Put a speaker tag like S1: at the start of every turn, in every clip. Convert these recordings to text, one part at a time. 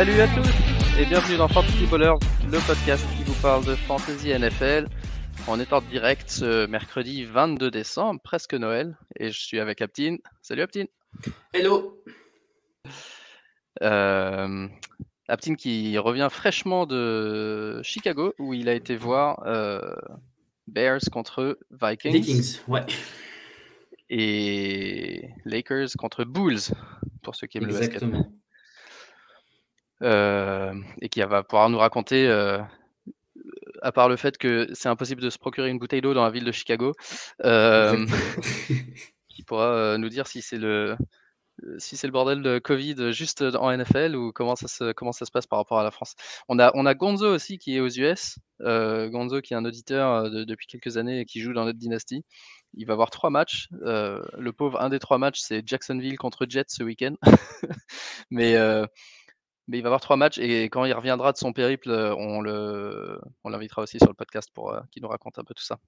S1: Salut à tous et bienvenue dans Fantasy Ballers, le podcast qui vous parle de Fantasy NFL. On est en direct ce mercredi 22 décembre, presque Noël, et je suis avec Aptine. Salut Aptine.
S2: Hello.
S1: Euh, Aptine qui revient fraîchement de Chicago où il a été voir euh, Bears contre Vikings.
S2: Vikings, ouais.
S1: Et Lakers contre Bulls, pour ceux qui aiment le basket. Euh, et qui va pouvoir nous raconter, euh, à part le fait que c'est impossible de se procurer une bouteille d'eau dans la ville de Chicago, euh, qui pourra nous dire si c'est le si c'est le bordel de Covid juste en NFL ou comment ça se comment ça se passe par rapport à la France. On a on a Gonzo aussi qui est aux US. Euh, Gonzo qui est un auditeur de- depuis quelques années et qui joue dans notre dynastie. Il va avoir trois matchs. Euh, le pauvre, un des trois matchs, c'est Jacksonville contre Jets ce week-end. mais mais il va avoir trois matchs et quand il reviendra de son périple, euh, on le on l'invitera aussi sur le podcast pour euh, qu'il nous raconte un peu tout ça.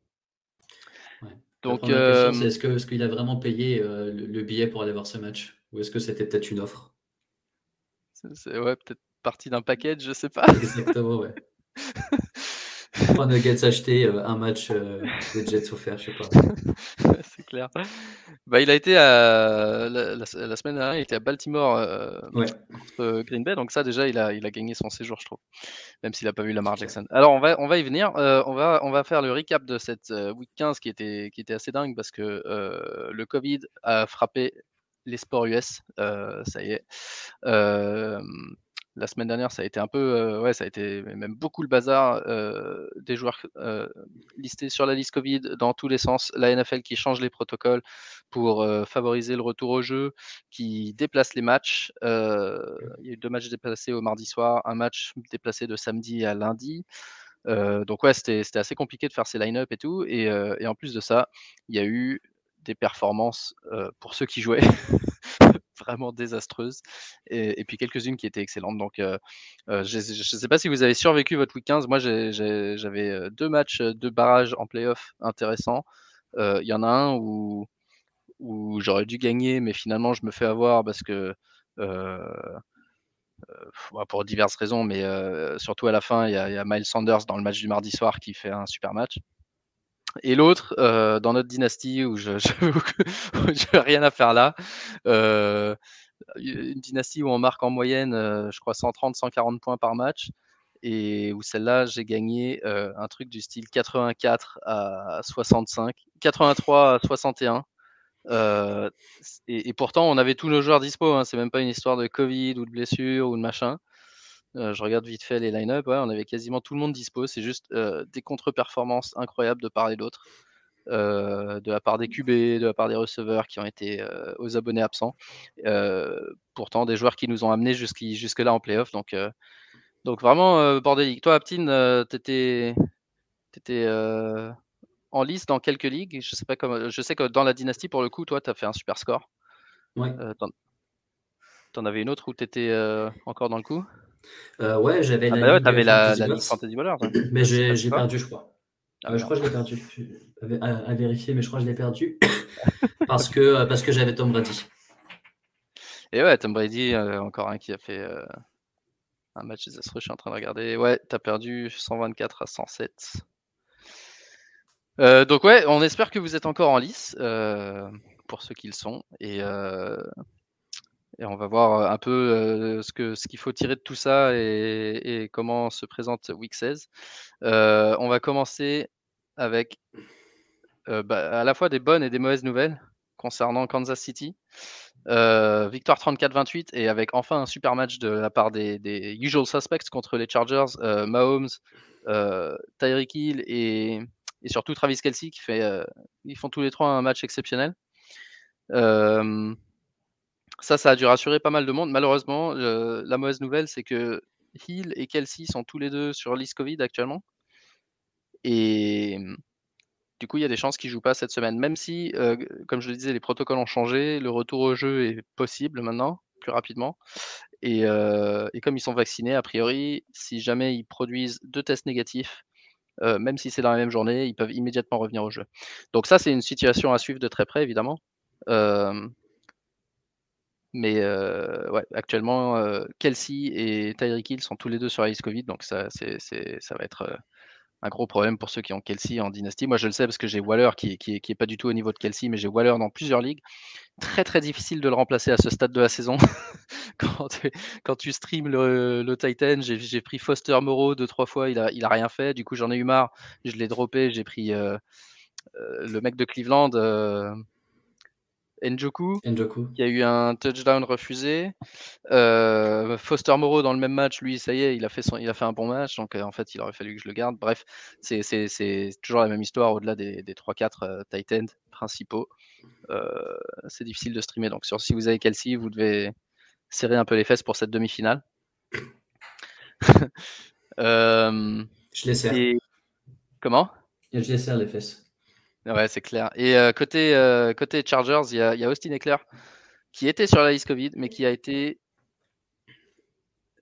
S2: Ouais.
S1: Donc, euh,
S2: c'est est-ce que- est-ce qu'il a vraiment payé euh, le, le billet pour aller voir ce match? Ou est-ce que c'était peut-être une offre?
S1: C'est c'est- ouais, peut-être partie d'un package, je sais pas.
S2: Exactement, ouais. Trois nuggets achetés, euh, un match euh, des Jets offert, je sais pas.
S1: C'est clair. Bah, il a été à la, la- la semaine dernière, il était à Baltimore euh,
S2: Ouais,
S1: contre Green Bay, donc ça déjà il a, il a gagné son séjour, je trouve, même s'il n'a pas vu Lamar Jackson. Alors on va, on va y venir, Euh, on, va, on va faire le recap de cette euh, week 15 qui était, qui était assez dingue parce que euh, le Covid a frappé les sports US, euh, ça y est. La semaine dernière, ça a été un peu, euh, ouais, ça a été même beaucoup le bazar euh, des joueurs euh, listés sur la liste Covid dans tous les sens. La NFL qui change les protocoles pour favoriser le retour au jeu, qui déplace les matchs. Il y a eu deux matchs déplacés au mardi soir, un match déplacé de samedi à lundi. Donc ouais, c'était c'était assez compliqué de faire ces line-up et tout. Et, et en plus de ça, il y a eu des performances pour ceux qui jouaient vraiment désastreuses et, puis quelques-unes qui étaient excellentes. Donc euh, euh, je ne sais pas si vous avez survécu votre week 15. Moi, j'avais euh, deux matchs de barrage en playoff intéressants. Il y en a un où, j'aurais dû gagner, mais finalement, je me fais avoir parce que pour diverses raisons, mais surtout à la fin, il y a Miles Sanders dans le match du mardi soir qui fait un super match. Et l'autre, euh, dans notre dynastie, où je n'ai rien à faire là, euh, une dynastie où on marque en moyenne, euh, je crois, 130-140 points par match, et où celle-là, j'ai gagné un truc du style 84 à 65, 83 à 61. Euh, et, et pourtant, on avait tous nos joueurs dispo. Hein, c'est même pas une histoire de Covid ou de blessure ou de machin. Euh, je regarde vite fait les line-up. Ouais, on avait quasiment tout le monde dispo. C'est juste euh, des contre-performances incroyables de part et d'autre. Euh, de la part des QB, de la part des receveurs qui ont été aux abonnés absents. Pourtant, des joueurs qui nous ont amenés jusqu'- jusque-là en playoff. Donc, donc vraiment bordélique. Toi, Aptine, t'étais étais, en lice dans quelques ligues. Je sais pas comment. Je sais que dans la dynastie, pour le coup, toi, tu as fait un super score.
S2: ouais.
S1: T'en t'en avais une autre où tu étais encore dans le coup?
S2: Euh, ouais, j'avais
S1: Ah
S2: la
S1: bah ouais, t'avais la, la ligue Fantasy Ballers.
S2: mais j'ai
S1: ça
S2: perdu, je crois.
S1: Ah,
S2: je crois que je l'ai perdu. À, à- à vérifier, mais je crois que je l'ai perdu parce que, euh, parce que j'avais Tom Brady.
S1: Et ouais, Tom Brady, euh, encore un qui a fait euh, un match désastreux. Je suis en train de regarder. Ouais, t'as perdu 124 à 107. Euh, donc ouais, on espère que vous êtes encore en lice pour ceux qui le sont et, et on va voir un peu ce qu'il faut tirer de tout ça et, comment se présente Week 16. Euh, on va commencer avec bah, à la fois des bonnes et des mauvaises nouvelles concernant Kansas City. Victoire 34-28 et avec enfin un super match de la part des, usual suspects contre les Chargers, Mahomes, Tyreek Hill et, surtout Travis Kelsey qui font tous les trois un match exceptionnel. Ça, ça a dû rassurer pas mal de monde. Malheureusement, la mauvaise nouvelle, c'est que Hill et Kelsey sont tous les deux sur liste Covid actuellement. Et du coup, il y a des chances qu'ils ne jouent pas cette semaine. Même si, euh, comme je le disais, les protocoles ont changé, le retour au jeu est possible maintenant, plus rapidement. Et, euh, comme ils sont vaccinés, a priori, si jamais ils produisent deux tests négatifs, euh, même si c'est dans la même journée, ils peuvent immédiatement revenir au jeu. Donc ça, c'est une situation à suivre de très près, évidemment. Mais ouais, actuellement, Kelsey et Tyreek Hill sont tous les deux sur la liste Covid, donc ça, ça va être un gros problème pour ceux qui ont Kelsey en dynastie. Moi, je le sais parce que j'ai Waller qui, qui, qui est pas du tout au niveau de Kelsey, mais j'ai Waller dans plusieurs ligues. Très très difficile de le remplacer à ce stade de la saison. quand, tu, quand tu streams le, le Titan, j'ai pris Foster Moreau deux trois fois, il a, il a rien fait. Du coup, j'en ai eu marre. Je l'ai droppé. J'ai pris le mec de Cleveland. Njoku, qui a eu un touchdown refusé. Euh, Foster Moreau dans le même match, lui, ça y est, il a fait, son, il a fait un bon match, donc euh, en fait, il aurait fallu que je le garde. Bref, c'est toujours la même histoire au-delà des, des 3-4 euh, tight ends principaux. c'est difficile de streamer, donc sur, si vous avez Kelsey, vous devez serrer un peu les fesses pour cette demi-finale.
S2: je les serre.
S1: Comment?
S2: Je les serre les fesses.
S1: Ouais, c'est clair. Et côté, côté Chargers, il y a, Austin Eckler qui était sur la liste Covid, mais qui a été.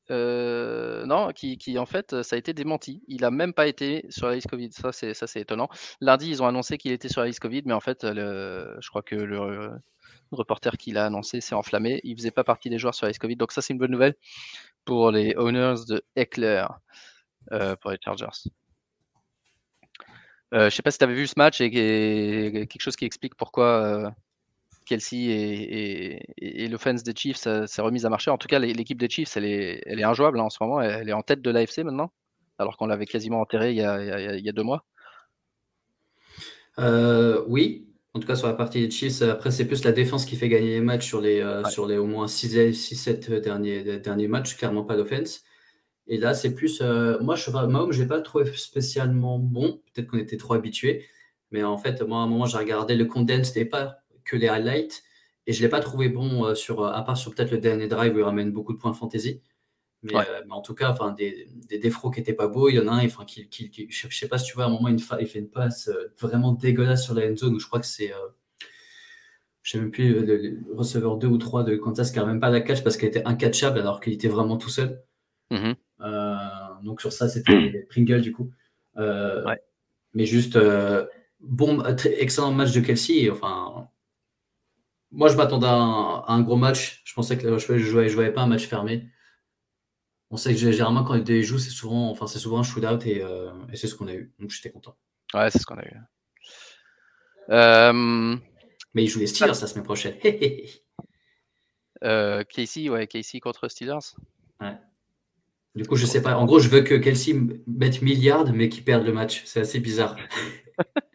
S1: non, qui, en fait, ça a été démenti. Il a même pas été sur la liste Covid. Ça, c'est, étonnant. Lundi, ils ont annoncé qu'il était sur la liste Covid, mais en fait, le, je crois que le, reporter qui l'a annoncé s'est enflammé. Il faisait pas partie des joueurs sur la liste Covid. Donc, ça, c'est une bonne nouvelle pour les owners de Eckler, pour les Chargers. Euh, je sais pas si tu avais vu ce match et, quelque chose qui explique pourquoi euh, Kelsey et, l'offense des Chiefs s'est remise à marcher. En tout cas, l'équipe des Chiefs, elle est, elle est injouable hein, en ce moment. Elle, est en tête de l'AFC maintenant, alors qu'on l'avait quasiment enterré il y, a, il, y a, deux mois.
S2: Euh, oui, en tout cas sur la partie des Chiefs. Après, c'est plus la défense qui fait gagner les matchs sur les, sur les au moins 6-7 derniers, derniers matchs, clairement pas l'offense. Et là, c'est plus. Euh, moi, je Mahomes, je n'ai pas trouvé spécialement bon. Peut-être qu'on était trop habitués. Mais en fait, moi, à un moment, j'ai regardé le condensed et pas que les highlights. Et je ne l'ai pas trouvé bon, euh, sur, à part sur peut-être le dernier drive où il ramène beaucoup de points fantasy. Mais, euh, mais en tout cas, enfin, des, des défauts qui n'étaient pas beaux. Il y en a un, enfin, qui, qui, je ne sais pas si tu vois, à un moment, il fait une passe vraiment dégueulasse sur la end zone où je crois que c'est. je ne sais même plus, le, receveur 2 ou 3 de Kansas qui n'a même pas la catch parce qu'elle était incatchable alors qu'il était vraiment tout seul. Euh, donc sur ça, c'était Pringle du coup. Euh, mais juste, euh, bon, excellent match de Kelsey. Enfin, moi, je m'attendais à, un gros match. Je pensais que je ne je voyais, pas un match fermé. On sait que généralement, quand il joue, c'est souvent, enfin, c'est souvent un shootout et, et c'est ce qu'on a eu. Donc, j'étais content.
S1: Ouais, c'est ce qu'on a eu.
S2: Mais il joue les Steelers la semaine prochaine.
S1: Casey, ouais, Casey contre Steelers.
S2: Ouais. Du coup, je sais pas. En gros, je veux que Kelsey mette milliard, mais qu'il perde le match. C'est assez bizarre.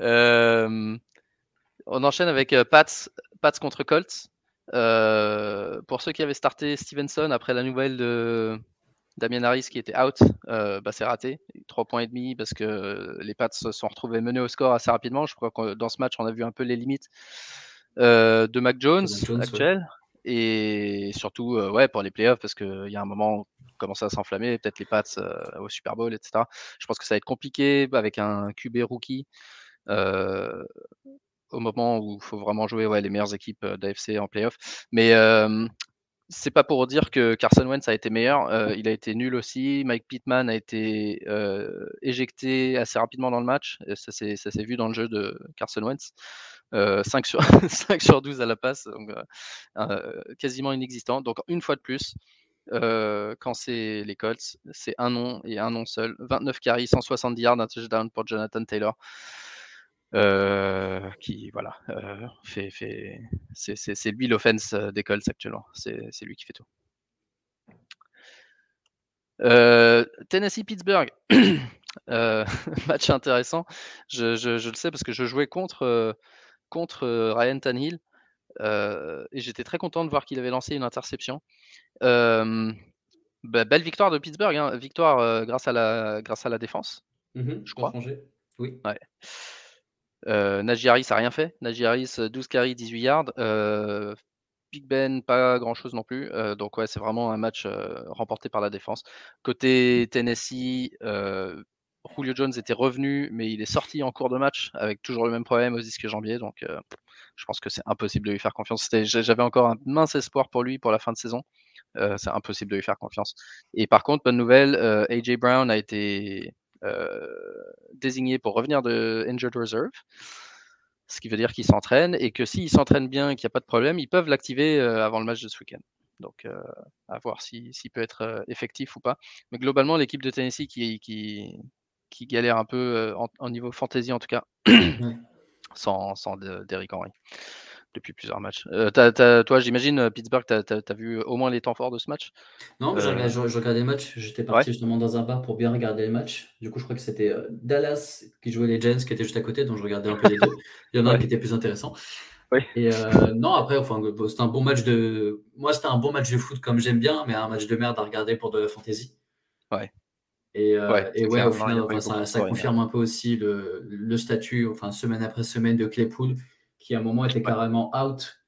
S1: Euh, on enchaîne avec euh, Pats, Pats contre Colts. Euh, pour ceux qui avaient starté Stevenson après la nouvelle de Damien Harris qui était out, bah, c'est raté. 3 points et demi parce que les Pats se sont retrouvés menés au score assez rapidement. Je crois que dans ce match, on a vu un peu les limites de Mac Jones, actuel. Et surtout, euh, ouais, pour les playoffs, parce qu'il y a un moment où commençait à s'enflammer, peut-être les Pats euh, au Super Bowl, etc. Je pense que ça va être compliqué avec un QB rookie euh, au moment où il faut vraiment jouer ouais, les meilleures équipes d'AFC en playoff. Mais c'est pas pour dire que Carson Wentz a été meilleur. il a été nul aussi. Mike Pittman a été éjecté assez rapidement dans le match. ça s'est vu dans le jeu de Carson Wentz. 5, euh, sur, 5 sur 12 à la passe, donc euh, euh, quasiment inexistant. Donc une fois de plus, quand c'est les Colts, c'est un nom et un nom seul. 29 carries, 170 yards, un touchdown pour Jonathan Taylor. Qui voilà fait, fait c'est lui l'offense des Colts actuellement c'est lui qui fait tout Tennessee Pittsburgh match intéressant je, je, je, le sais parce que je jouais contre contre Ryan Tannehill. et j'étais très content de voir qu'il avait lancé une interception. Bah, belle victoire de Pittsburgh, hein. victoire grâce, à la, grâce à la défense, mmh je crois.
S2: Oui.
S1: Ouais. Najee Harris n'a rien fait. Najee Harris, 12 carries, 18 yards. Big Ben, pas grand chose non plus. donc, ouais, c'est vraiment un match remporté par la défense. Côté Tennessee, Julio Jones était revenu, mais il est sorti en cours de match avec toujours le même problème aux disques jambiers. Donc, euh, je pense que c'est impossible de lui faire confiance. J'avais encore un mince espoir pour lui pour la fin de saison. Euh, c'est impossible de lui faire confiance. Et par contre, bonne nouvelle, euh, AJ Brown a été désigné pour revenir de Injured Reserve. ce qui veut dire qu'ils s'entraînent et que s'ils s'entraînent bien et qu'il n'y a pas de problème, ils peuvent l'activer avant le match de ce week-end. Donc, à voir s'il peut être effectif ou pas. Mais globalement, l'équipe de Tennessee qui, qui, qui galère un peu en, niveau fantasy en tout cas, sans, sans Derrick Henry depuis plusieurs matchs. toi, j'imagine, Pittsburgh, tu as, vu au moins les temps forts de ce match?
S2: Non, je, regardais les matchs. J'étais parti justement dans un bar pour bien regarder les matchs. Du coup, je crois que c'était Dallas qui jouait les Giants qui était juste à côté, donc je regardais un peu les deux. Il y en a un qui était plus intéressant. Et non, après, enfin, c'était un bon match de. Moi, c'était un bon match de foot comme j'aime bien, mais un match de merde à regarder pour de la fantasy.
S1: Ouais.
S2: Et, ouais, et ouais au final, ça, confirme un peu aussi le, le, statut, enfin, semaine après semaine de Claypool, qui à un moment était carrément out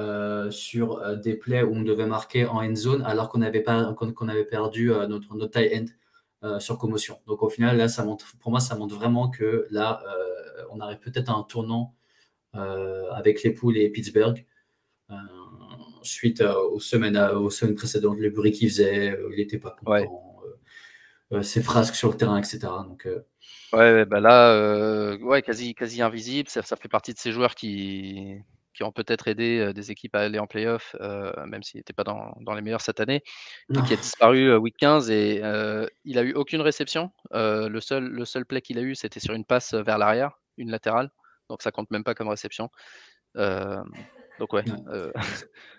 S2: euh, sur euh, des plays où on devait marquer en end zone, alors qu'on avait, pas, qu'on, avait perdu euh, notre, notre tie end sur commotion. Donc au final, là, ça montre, pour moi, ça montre vraiment que là, on arrive peut-être à un tournant avec les poules et Pittsburgh. suite aux, semaines, aux semaines précédentes, le bruit qu'il faisait, il n'était pas content. Ses frasques sur le terrain, etc. Donc,
S1: euh, ouais, bah là, euh, ouais, quasi, quasi invisible. Ça, fait partie de ces joueurs qui, qui ont peut-être aidé des équipes à aller en playoff, même s'il n'était pas dans, dans, les meilleurs cette année, et qui a disparu week 15 et il a eu aucune réception. le, seul, le seul play qu'il a eu, c'était sur une passe vers l'arrière, une latérale, donc ça compte même pas comme réception. Donc ouais. Euh,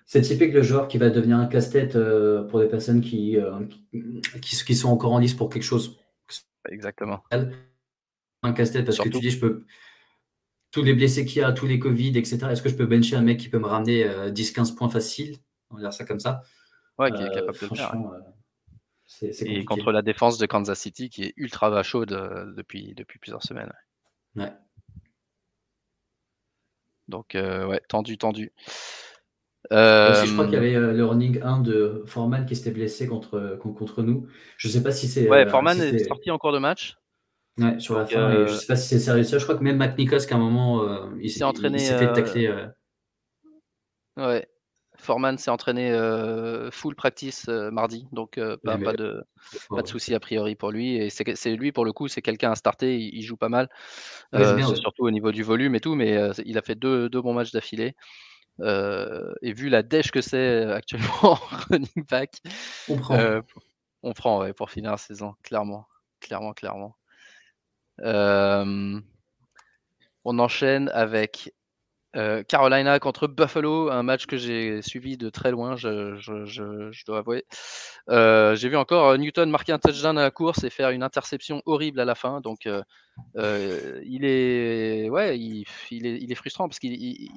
S2: c'est typique le joueur qui va devenir un casse-tête euh, pour des personnes qui, euh, qui, qui, sont encore en lice pour quelque chose.
S1: Exactement.
S2: Un casse-tête parce que tu dis, je peux. Tous les blessés qu'il y a, tous les Covid, etc. Est-ce que je peux bencher un mec qui peut me ramener 10-15 points faciles? On va dire ça comme ça.
S1: Ouais, qui est capable de faire. Et contre la défense de Kansas City qui est ultra chaude depuis, depuis plusieurs semaines.
S2: Ouais.
S1: Donc, euh, ouais, tendu, tendu.
S2: je crois qu'il y avait euh, le running 1 de Foreman qui s'était blessé contre, contre nous. Je ne sais pas si c'est.
S1: Ouais, euh, Foreman est sorti en cours de match.
S2: Ouais, sur la fin. je ne sais pas si c'est sérieux. Je crois que même McNichols, qu'à un moment, il s'est entraîné. Il s'est fait tacler.
S1: Ouais. Foreman s'est entraîné full practice mardi, donc pas, pas, de, pas de souci a priori pour lui. Et c'est lui, pour le coup, c'est quelqu'un à starter, il, joue pas mal, surtout au niveau du volume et tout, mais il a fait deux, deux bons matchs d'affilée. et vu la dèche que c'est actuellement en running back,
S2: on prend.
S1: on prend ouais, pour finir la saison, clairement. Clairement, clairement. on enchaîne avec euh, Carolina contre Buffalo, un match que j'ai suivi de très loin, je, dois avouer. Euh, j'ai vu encore euh, Newton marquer un touchdown à la course et faire une interception horrible à la fin. Donc, il, est, ouais, il, est, il est frustrant parce qu'il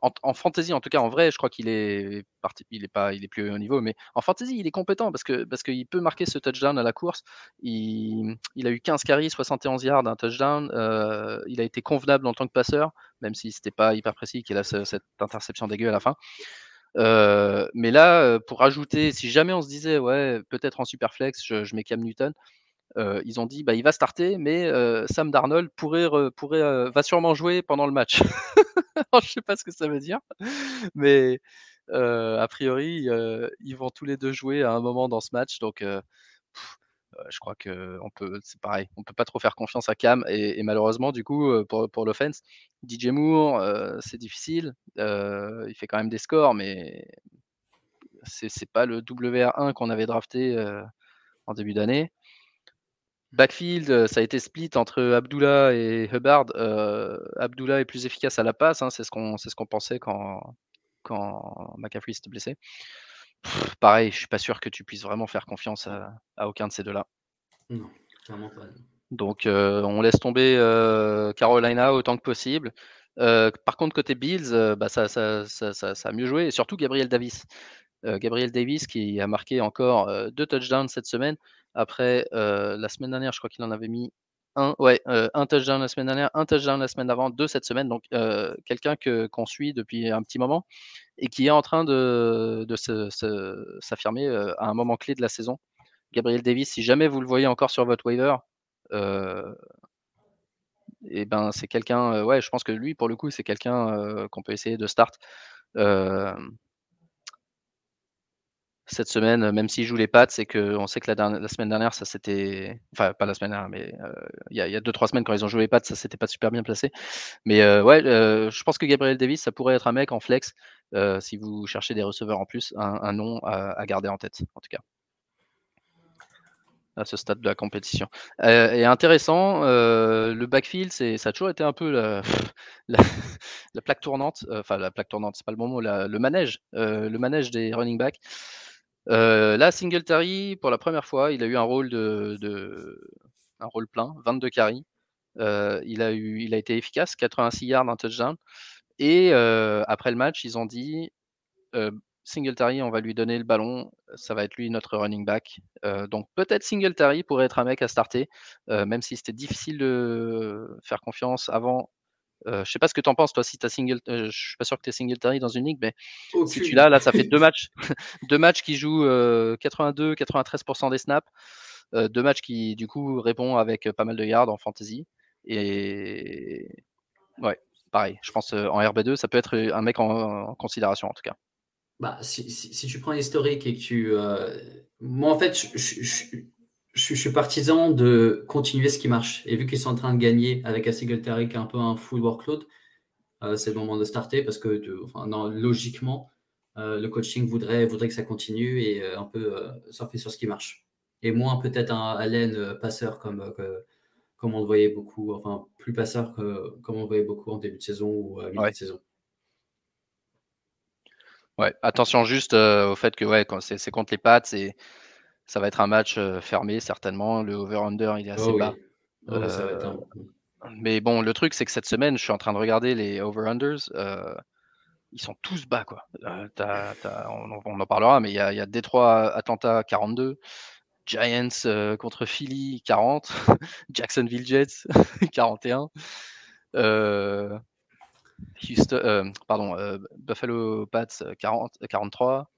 S1: en, fantasy, en tout cas en vrai, je crois qu'il est parti, il est pas, il est plus au niveau, mais en fantasy, il est compétent parce que parce qu'il peut marquer ce touchdown à la course. Il, a eu 15 carries, 71 yards, un touchdown. Euh, il a été convenable en tant que passeur, même si c'était pas hyper précis qu'il a cette interception dégueu à la fin. Euh, mais là, euh, pour ajouter, si jamais on se disait, ouais, peut-être en super flex, je, je mets Cam Newton, ils ont dit bah, il va starter, mais Sam Darnold pourrait, pourrait va sûrement jouer pendant le match. je sais pas ce que ça veut dire, mais a priori, ils vont tous les deux jouer à un moment dans ce match. Donc, je crois que on peut, c'est pareil, on peut pas trop faire confiance à Cam. Et, malheureusement, du coup, pour, l'offense, DJ Moore, c'est difficile. il fait quand même des scores, mais c'est pas le WR1 qu'on avait drafté en début d'année. Backfield, euh, ça a été split entre Abdullah et Hubbard. Euh, Abdullah est plus efficace à la passe, hein, c'est ce qu'on ce qu'on pensait quand, quand McCaffrey s'était blessé. pareil, je suis pas sûr que tu puisses vraiment faire confiance à, aucun de ces deux-là.
S2: Non, clairement pas.
S1: Donc euh, on laisse tomber Carolina autant que possible. par contre, côté Bills, bah, ça, ça, ça, ça, a mieux joué, et surtout Gabriel Davis. Gabriel Davis qui a marqué encore deux touchdowns cette semaine. Après, la semaine dernière, je crois qu'il en avait mis un, ouais, un touchdown la semaine dernière, un touchdown la semaine d'avant, deux cette semaine. Donc, quelqu'un que, qu'on suit depuis un petit moment et qui est en train de, de s'affirmer à un moment clé de la saison. Gabriel Davis, si jamais vous le voyez encore sur votre waiver, et ben c'est quelqu'un, ouais, je pense que lui, pour le coup, c'est quelqu'un qu'on peut essayer de start cette semaine, même s'il joue les pattes, c'est qu'on sait que la, semaine dernière, ça c'était. Enfin, pas la semaine dernière, mais il y, a deux, trois semaines, quand ils ont joué les pattes, ça s'était pas super bien placé. Mais ouais, je pense que Gabriel Davis, ça pourrait être un mec en flex si vous cherchez des receveurs en plus, un, nom à, garder en tête, en tout cas à ce stade de la compétition. et intéressant, le backfield, ça a toujours été un peu la, la, plaque tournante, enfin la plaque tournante, c'est pas le bon mot, le manège, le manège des running backs. Euh, là, Singletary, pour la première fois, il a eu un rôle de, un rôle plein, 22 carries. Euh, il, a eu, il a été efficace, 86 yards, un touchdown. Et euh, après le match, ils ont dit Singletary, on va lui donner le ballon, ça va être lui notre running back. donc peut-être Singletary pourrait être un mec à starter, même si c'était difficile de faire confiance avant euh, je sais pas ce que tu en penses, toi, si tu as single. Euh, je suis pas sûr que tu es Singletary dans une ligue, mais si tu l'as, là, ça fait deux matchs, deux matchs qui jouent 82-93% euh, des snaps, deux matchs qui, du coup, répondent avec pas mal de yards en fantasy. Et ouais, pareil, je pense en RB2, ça peut être un mec en, considération en tout cas.
S2: Bah, si, si, tu prends l'historique et que tu. Moi, en fait, je, je, suis partisan de continuer ce qui marche. Et vu qu'ils sont en train de gagner avec un Singletary qui a un peu un full workload, euh, c'est le moment de starter parce que logiquement, euh, le coaching voudrait, voudrait que ça continue et euh, un peu surfer sur ce qui marche. Et moins peut-être un Allen passeur comme, comme on le voyait beaucoup, enfin plus passeur que, comme on le voyait beaucoup en début de saison ou à milieu de saison.
S1: Ouais, attention juste au fait que ouais, c'est contre les pattes, c'est ça va être un match fermé, certainement. Le over-under, il est assez oh bas. Oh, mais bon, le truc, c'est que cette semaine, je suis en train de regarder les over-unders. ils sont tous bas, quoi. on, en parlera, mais il y a, y a Détroit, Atlanta 42, Giants contre Philly 40, Jacksonville Jets 41. Houston, pardon, Buffalo Pats 40, 43,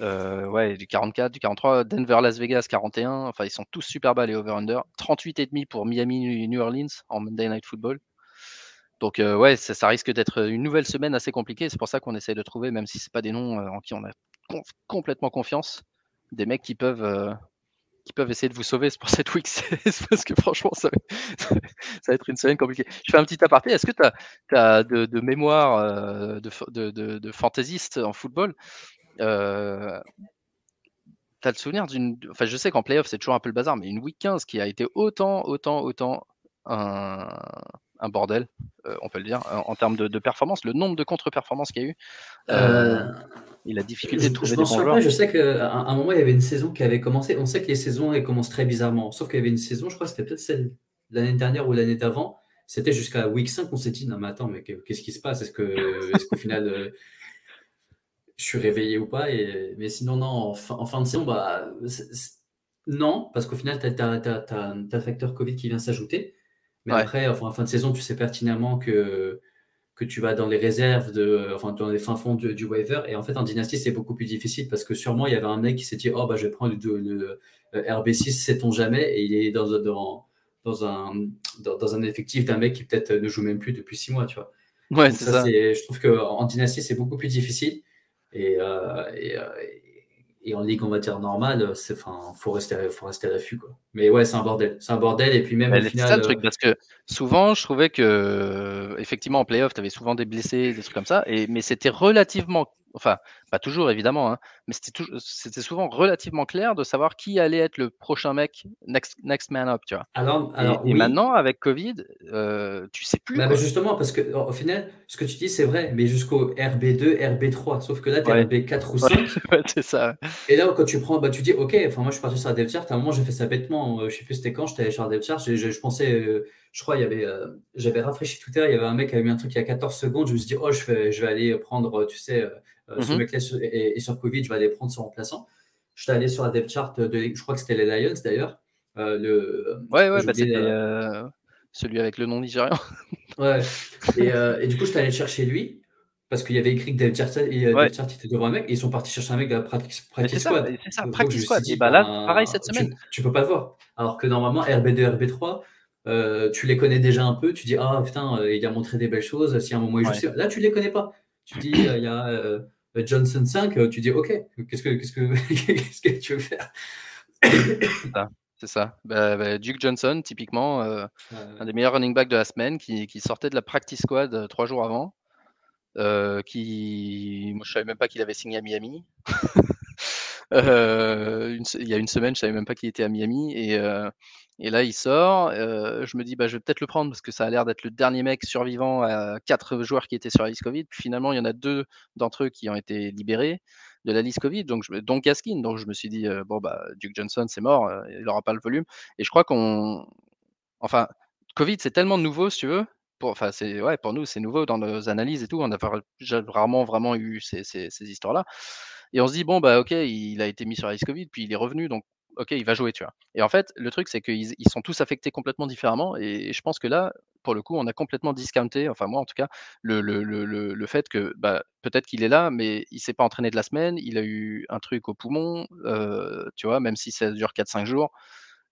S1: euh, du 44, du 43, Denver, Las Vegas, 41. Enfin, ils sont tous super bas les over-under. 38,5 pour Miami, New Orleans en Monday Night Football. Donc, euh, ouais, ça, risque d'être une nouvelle semaine assez compliquée. C'est pour ça qu'on essaie de trouver, même si c'est pas des noms euh, en qui on a complètement confiance, des mecs qui peuvent, qui peuvent essayer de vous sauver pour cette week parce que franchement, ça va, être une semaine compliquée. Je fais un petit aparté. Est-ce que tu as, de, mémoire de, de, de, fantaisiste en football euh, tu as le souvenir d'une. Enfin, je sais qu'en playoff, c'est toujours un peu le bazar, mais une week 15 qui a été autant, autant, autant un, un bordel, euh, on peut le dire, en, termes de, performance, le nombre de contre-performances qu'il y a eu. Euh, il a difficulté de trouver
S2: je
S1: des bons joueurs.
S2: je sais qu'à un, moment, il y avait une saison qui avait commencé. On sait que les saisons, elles commencent très bizarrement. Sauf qu'il y avait une saison, je crois que c'était peut-être celle l'année dernière ou l'année d'avant. C'était jusqu'à week 5 on s'est dit, non mais attends, mais qu'est-ce qui se passe? Est-ce qu'au final, je suis réveillé ou pas? Et, mais sinon, non, en fin, de saison, bah, non, parce qu'au final, tu as, le facteur Covid qui vient s'ajouter. Mais après, enfin, en fin de saison, tu sais pertinemment que, que tu vas dans les réserves, de, enfin, dans les fins fonds du, waiver. Et en fait, en dynastie, c'est beaucoup plus difficile parce que sûrement, il y avait un mec qui s'est dit Oh, bah, je vais prendre le, RB6, sait-on jamais? Et il est dans, dans, dans, un, dans, un effectif d'un mec qui peut-être ne joue même plus depuis six mois, tu vois.
S1: Ouais, c'est ça.
S2: Je trouve qu'en dynastie, c'est beaucoup plus difficile. Et, euh, euh, et, en ligue, on va dire normale, il faut rester, faut rester à l'affût. Quoi. Mais ouais, c'est un bordel. C'est un bordel. Et puis même au final.
S1: C'est le truc, euh, parce que souvent, je trouvais que, effectivement, en playoff, tu avais souvent des blessés, des trucs comme ça. Et, mais c'était relativement enfin, pas toujours évidemment, hein, mais c'était souvent relativement clair de savoir qui allait être le prochain mec, next, next man up, tu vois.
S2: Alors, alors
S1: et, maintenant, avec Covid, euh, tu sais plus.
S2: Bah, justement, parce que au final, ce que tu dis, c'est vrai, mais jusqu'au RB2, RB3, sauf que là, tu es RB4 ou 5.
S1: c'est ça.
S2: Et là, quand tu prends, bah, tu dis, ok, enfin, moi, je suis parti sur la dev chart, à un moment, j'ai fait ça bêtement, euh, je sais plus c'était quand, j'étais sur la dev chart, je, je, pensais. Euh, je crois, il y avait, j'avais rafraîchi Twitter, il y avait un mec qui avait mis un truc il y a 14 secondes, je me suis dit, oh, je vais, je vais aller prendre, tu sais, euh, ce mhm. mec-là est, sur Covid, je vais aller prendre son remplaçant. Je suis allé sur la depth chart de, je crois que c'était les Lions d'ailleurs. Euh, le,
S1: ouais, ouais, bah, c'était euh, celui avec le nom nigérian.
S2: ouais. Et, et, du coup, je suis allé chercher lui parce qu'il y avait écrit que Dave Chart, et, ouais. chart était devant un mec et ils sont partis chercher un mec de la Practice, practice Squad.
S1: C'est ça, Practice Squad. et bah là, ben, pareil cette semaine.
S2: Tu, peux pas le voir. Alors que normalement, RB2, RB3, tu les connais déjà un peu. Tu dis, ah putain, il a montré des belles choses. Si à un moment il joue, là, tu les connais pas. Tu dis, il y a Johnson 5, tu dis OK, qu'est-ce que, qu'est-ce que, qu'est-ce que tu veux faire?
S1: C'est ça. Bah, bah, Duke Johnson, typiquement, euh, un des meilleurs running backs de la semaine, qui, qui sortait de la practice squad euh, trois jours avant. Euh, qui, moi, je savais même pas qu'il avait signé à Miami. Euh, il y a une semaine, je savais même pas qu'il était à Miami et, euh, et là il sort. Euh, je me dis bah je vais peut-être le prendre parce que ça a l'air d'être le dernier mec survivant à quatre joueurs qui étaient sur la liste Covid. Puis finalement il y en a deux d'entre eux qui ont été libérés de la liste Covid, donc donc Gaskin. Donc je me suis dit bon bah Duke Johnson c'est mort, il aura pas le volume. Et je crois qu'on, enfin Covid c'est tellement nouveau si tu veux. Pour, enfin, c'est ouais, pour nous, c'est nouveau dans nos analyses et tout. On a rarement vraiment eu ces, ces, ces histoires-là. Et on se dit, bon, bah, ok, il a été mis sur la liste Covid, puis il est revenu, donc ok, il va jouer, tu vois. Et en fait, le truc, c'est qu'ils ils sont tous affectés complètement différemment. Et je pense que là, pour le coup, on a complètement discounté, enfin moi en tout cas, le, fait que bah, peut-être qu'il est là, mais il s'est pas entraîné de la semaine, il a eu un truc au poumon, euh, tu vois, même si ça dure 4-5 jours.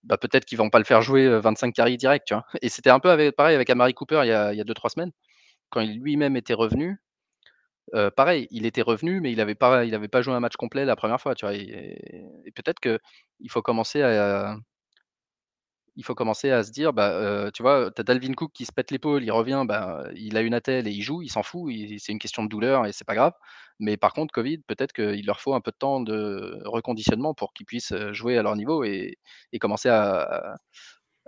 S1: Bah, peut-être qu'ils vont pas le faire jouer 25 carries direct, tu vois. Et c'était un peu avec, pareil avec Amari Cooper il y a 2-3 semaines, quand il lui-même était revenu, pareil, il était revenu, mais il n'avait pas, il avait pas joué un match complet la première fois, tu vois. Et, peut-être qu'il faut commencer à, il faut commencer à se dire, bah, tu vois, tu as Dalvin Cook qui se pète l'épaule, il revient, bah, il a une attelle et il joue, il s'en fout, c'est une question de douleur et c'est pas grave. Mais par contre, Covid, peut-être qu'il leur faut un peu de temps de reconditionnement pour qu'ils puissent jouer à leur niveau et, commencer à,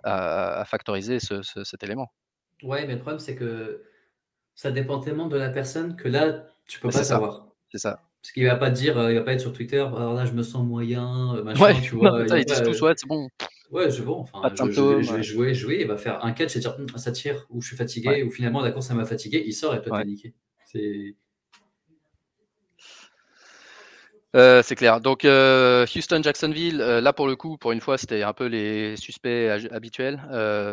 S1: à, factoriser cet élément.
S2: Ouais, mais le problème, c'est que ça dépend tellement de la personne que là, tu peux pas savoir.
S1: C'est ça.
S2: Parce qu'il va pas te dire, il va pas être sur Twitter, alors là, je me sens moyen, machin, tu vois.
S1: ils disent tous, ouais, c'est bon.
S2: Ouais, c'est bon. Enfin, je, je, vais jouer, jouer, il va faire un catch et dire, hum, ça tire, ou je suis fatigué, ou finalement, la course, ça m'a fatigué, il sort et toi, t'es niqué. C'est.
S1: Euh, c'est clair. Donc euh, Houston-Jacksonville, euh, là pour le coup, pour une fois, c'était un peu les suspects habituels.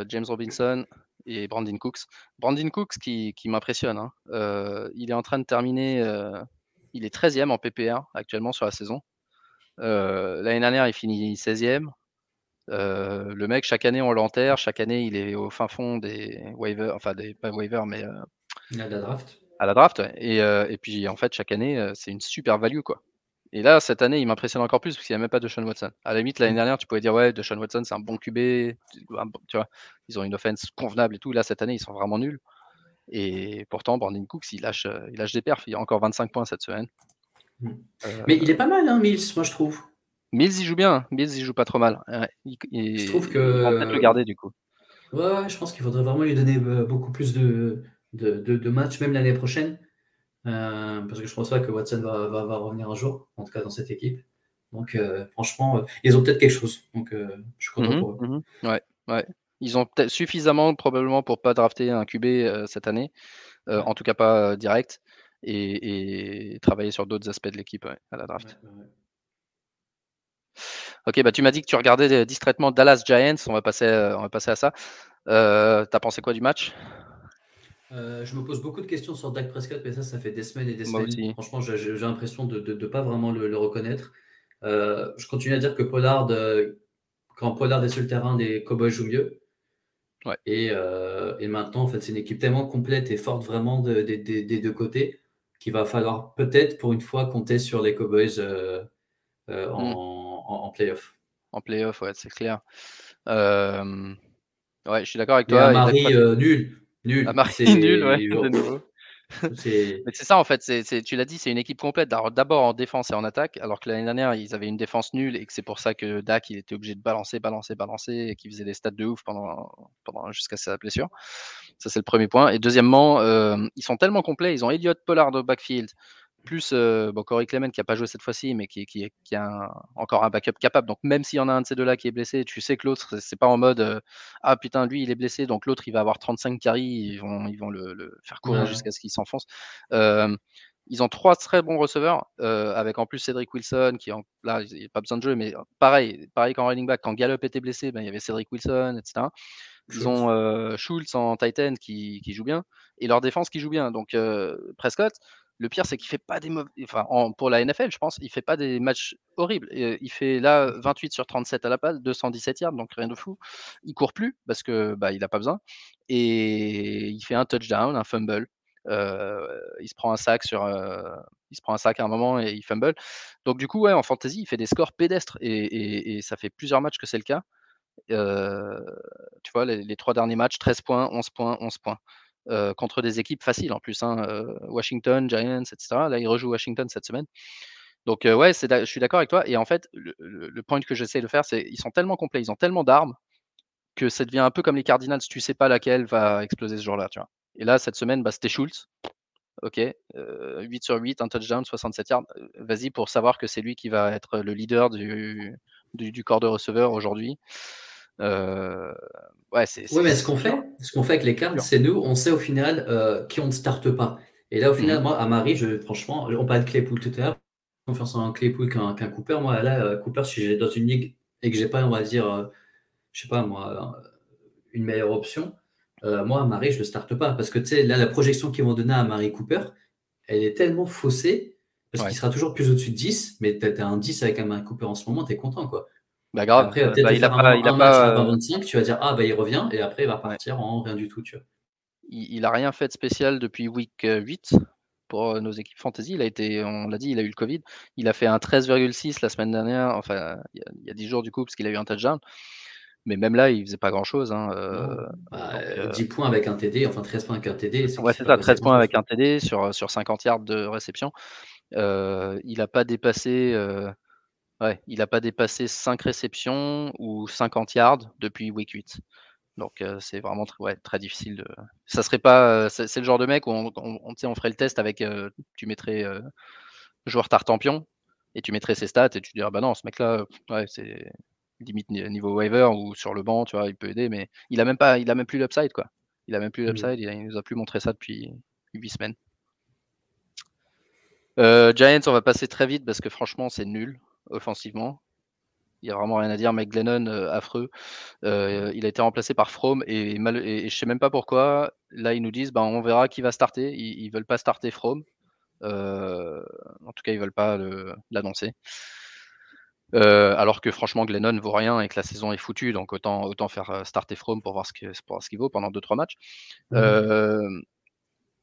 S1: James Robinson, et Brandon Cooks. Brandon Cooks qui, m'impressionne. Hein. Il est en train de terminer, il est 13e en PPR actuellement sur la saison. L'année dernière, il finit 16e. le mec, chaque année, on l'enterre. Chaque année, il est au fin fond des waivers, enfin, des, pas waivers, mais. à
S2: la draft.
S1: À la draft, et, et, puis, en fait, chaque année, c'est une super value, quoi. Et là, cette année, il m'impressionne encore plus parce qu'il n'y a même pas de Sean Watson. À la limite, l'année dernière, tu pouvais dire, ouais, de Sean Watson, c'est un bon QB. Tu vois, ils ont une offense convenable et tout. Là, cette année, ils sont vraiment nuls. Et pourtant, Brandon Cooks, il lâche, il lâche des perfs. Il y a encore 25 points cette semaine.
S2: Hmm. Euh, Mais il est pas mal, hein, Mills, moi, je trouve.
S1: Mills, il joue bien. Mills, il joue pas trop mal.
S2: je trouve que.
S1: On peut le garder, du coup.
S2: Ouais, je pense qu'il faudrait vraiment lui donner euh, beaucoup plus de, de, de matchs, même l'année prochaine. Euh, parce que je pense pas que Watson va, va, revenir un jour, en tout cas dans cette équipe. Donc euh, franchement, euh, ils ont peut-être quelque chose. Donc je suis content
S1: mhm,
S2: pour eux.
S1: Mhm. ouais, ouais. Ils ont peut-être suffisamment probablement pour pas drafter un QB cette année, en tout cas pas direct, et, travailler sur d'autres aspects de l'équipe à la draft. Ok, bah tu m'as dit que tu regardais distraitement Dallas Giants. On va passer, on va passer à ça. T'as pensé quoi du match?
S2: Euh, je me pose beaucoup de questions sur Dak Prescott, mais ça, ça fait des semaines et des semaines. Franchement, j'ai l'impression de ne pas vraiment le, reconnaître. Euh, je continue à dire que Pollard, euh, quand Pollard est sur le terrain, les Cowboys jouent mieux. Et, maintenant, en fait, c'est une équipe tellement complète et forte vraiment des deux côtés qu'il va falloir peut-être pour une fois compter sur les Cowboys hmm. en, playoff.
S1: En playoff, ouais, c'est clair. ouais, je suis d'accord avec toi.
S2: Marie, nul. Nul.
S1: Ah, c'est nul, ouais, de nouveau. C'est ça en fait, c'est, tu l'as dit, c'est une équipe complète. D'abord en défense et en attaque, alors que l'année dernière ils avaient une défense nulle et que c'est pour ça que Dak il était obligé de balancer, balancer, balancer et qu'il faisait des stats de ouf pendant, pendant jusqu'à sa blessure. Ça c'est le premier point. Et deuxièmement, euh, ils sont tellement complets, ils ont Elliott Pollard au backfield, plus euh, bon, Corey Clement qui n'a pas joué cette fois-ci, mais qui, qui, qui a encore un backup capable. Donc même s'il y en a un de ces deux-là qui est blessé, tu sais que l'autre, c'est pas en mode euh, ah putain lui il est blessé, donc l'autre il va avoir 35 carries, ils vont, ils vont le, faire courir jusqu'à ce qu'il s'enfonce. Euh, ils ont trois très bons receveurs, avec en plus Cédric Wilson, qui en, là, il n'y a pas besoin de jouer, mais pareil, pareil qu'en running back, quand Gallup était blessé, ben, il y avait Cédric Wilson, etc. Ils ont Schultz en Titan qui, qui, joue bien, et leur défense qui joue bien. Donc Prescott, le pire, c'est qu'il fait pas des mauvais. Enfin, pour la NFL, je pense, il fait pas des matchs horribles. il fait là 28 sur 37 à la passe, 217 yards, donc rien de fou. Il court plus parce que bah, il a pas besoin. Et il fait un touchdown, un fumble. il se prend un sac sur, il se prend un sac à un moment et il fumble. Donc du coup, ouais, en fantasy, il fait des scores pédestres et, ça fait plusieurs matchs que c'est le cas. tu vois, les, trois derniers matchs, 13 points, 11 points, 11 points. Contre des équipes faciles en plus, hein, Washington, Giants, etc. Là, il rejoue Washington cette semaine. Donc ouais, je suis d'accord avec toi. Et en fait, le, point que j'essaie de faire, c'est ils sont tellement complets, ils ont tellement d'armes que ça devient un peu comme les Cardinals. Tu sais pas laquelle va exploser ce jour-là. Et là, cette semaine, bah, c'était Schultz. Ok, 8 sur 8, un touchdown, 67 yards. Vas-y pour savoir que c'est lui qui va être le leader du, du, corps de receveur aujourd'hui.
S2: Ouais, c'est, mais ce qu'on fait, ce qu'on fait avec les cartes, c'est nous, on sait au final qui on ne starte pas. Et là, au final, mmh moi, à Marie, je, franchement, on parlait de Claypool tout à l'heure, confiance en Claypool qu'un, Cooper. Moi, là, Cooper, si j'ai dans une ligue et que j'ai pas, on va dire, je sais pas moi, une meilleure option, euh, moi, Marie, je ne le starte pas. Parce que tu sais, là, la projection qu'ils vont donner à Marie Cooper, elle est tellement faussée, parce qu'il sera toujours plus au-dessus de 10, mais tu as un 10 avec un Marie Cooper en ce moment, tu es content, quoi.
S1: Bah, grave.
S2: Après, bah, il a pas, il a pas... 25, tu vas dire, ah, bah, il revient, et après, il va partir en rien du tout, tu vois.
S1: Il, n'a rien fait de spécial depuis week 8 pour euh, nos équipes fantasy. Il a été, on l'a dit, il a eu le Covid. Il a fait un 13,6 la semaine dernière, enfin, il y, a, il y a 10 jours du coup, parce qu'il a eu un touchdown. Mais même là, il faisait pas grand chose. Hein, 10
S2: euh, bah, euh, points avec un TD, enfin 13 points avec un TD.
S1: Ouais, c'est ça, 13 points avec un TD sur, sur 50 yards de réception. Euh, il n'a pas dépassé. Ouais, il n'a pas dépassé 5 réceptions ou 50 yards depuis week 8. Donc c'est vraiment ouais, très difficile de. Ça serait pas. C'est le genre de mec où on, on, on ferait le test avec. tu mettrais joueur tartampion et tu mettrais ses stats et tu dirais bah non, ce mec-là, ouais, c'est limite niveau waiver ou sur le banc, tu vois, il peut aider, mais il a même pas, il a même plus l'upside, quoi. Il a même plus mmh. l'upside, il, nous a plus montré ça depuis 8 semaines. Euh, Giants, on va passer très vite parce que franchement, c'est nul offensivement. Il n'y a vraiment rien à dire. Mike Glennon, euh, affreux. Euh, il a été remplacé par From et, mal, et, je sais même pas pourquoi. Là, ils nous disent, ben, on verra qui va starter. Ils, ne veulent pas starter From. en tout cas, ils veulent pas l'annoncer. Euh, alors que franchement, Glennon vaut rien et que la saison est foutue, donc autant, autant faire euh, starter From pour voir ce qu'il vaut pendant 2-3 matchs. Mmh. Euh,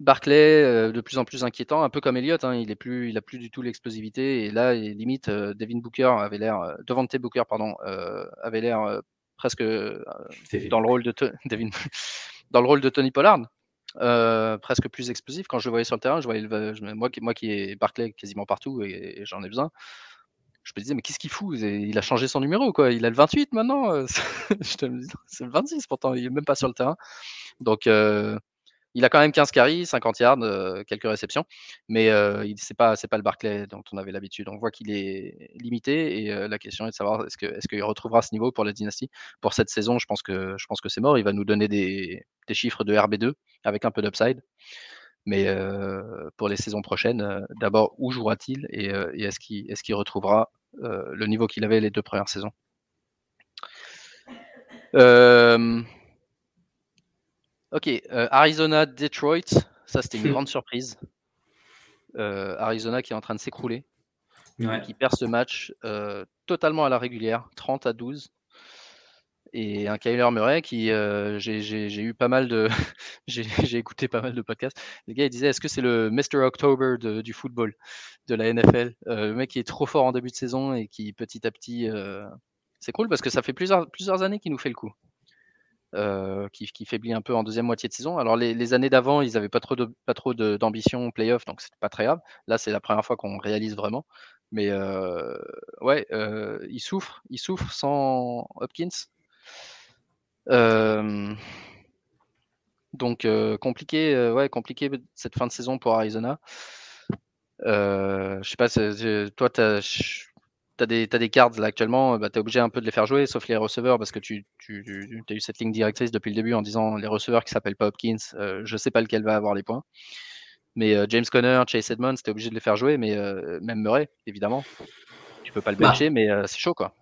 S1: Barclay, de plus en plus inquiétant, un peu comme Elliott, hein, il est plus, il a plus du tout l'explosivité et là, limite, Devin Booker avait l'air, Devante Booker, pardon, avait l'air presque dans le rôle de Devin, dans le rôle de Tony Pollard. presque plus explosif quand je le voyais sur le terrain. Je voyais moi, moi qui ai Barclay quasiment partout et j'en ai besoin je me disais, mais qu'est-ce qu'il fout? Il a changé son numéro, quoi. Il a le 28 maintenant. Euh, je te dis, c'est le 26 pourtant, il est même pas sur le terrain. Donc, euh, il a quand même 15 carries, 50 yards, euh, quelques réceptions, mais ce c'est pas le Barclay dont on avait l'habitude. On voit qu'il est limité et la question est de savoir est-ce qu'il retrouvera ce niveau pour la dynastie pour cette saison. Je pense que que c'est mort. Il va nous donner des, des chiffres de RB2 avec un peu d'upside. Mais pour les saisons prochaines, d'abord, où jouera-t-il et, est-ce qu'il est retrouvera le niveau qu'il avait les deux premières saisons? Ok, Arizona, Detroit, ça c'était une grande surprise. Arizona qui est en train de s'écrouler, qui perd ce match totalement à la régulière, 30 à 12 et un Kyler Murray qui euh, j'ai eu pas mal de j'ai écouté pas mal de podcasts. Le gars il disait est-ce que c'est le Mr October du football de la NFL euh, le mec qui est trop fort en début de saison et qui petit à petit euh, c'est cool parce que ça fait plusieurs plusieurs années qu'il nous fait le coup qui, qui, faiblit un peu en deuxième moitié de saison. Alors les, années d'avant ils avaient pas trop d'ambition playoff donc c'était pas très grave. Là c'est la première fois qu'on réalise vraiment. Mais ouais il souffre il souffre sans Hopkins. Donc compliqué, ouais, compliqué cette fin de saison pour Arizona. je sais pas, toi, tu as, des, as des cards là actuellement, bah, tu es obligé un peu de les faire jouer, sauf les receveurs, parce que tu, tu, as eu cette ligne directrice depuis le début en disant les receveurs qui s'appellent pas Hopkins, je sais pas lequel va avoir les points. Mais James Conner, Chase Edmonds, tu es obligé de les faire jouer, mais même Murray, évidemment. Tu peux pas le bah bencher, mais c'est chaud quoi.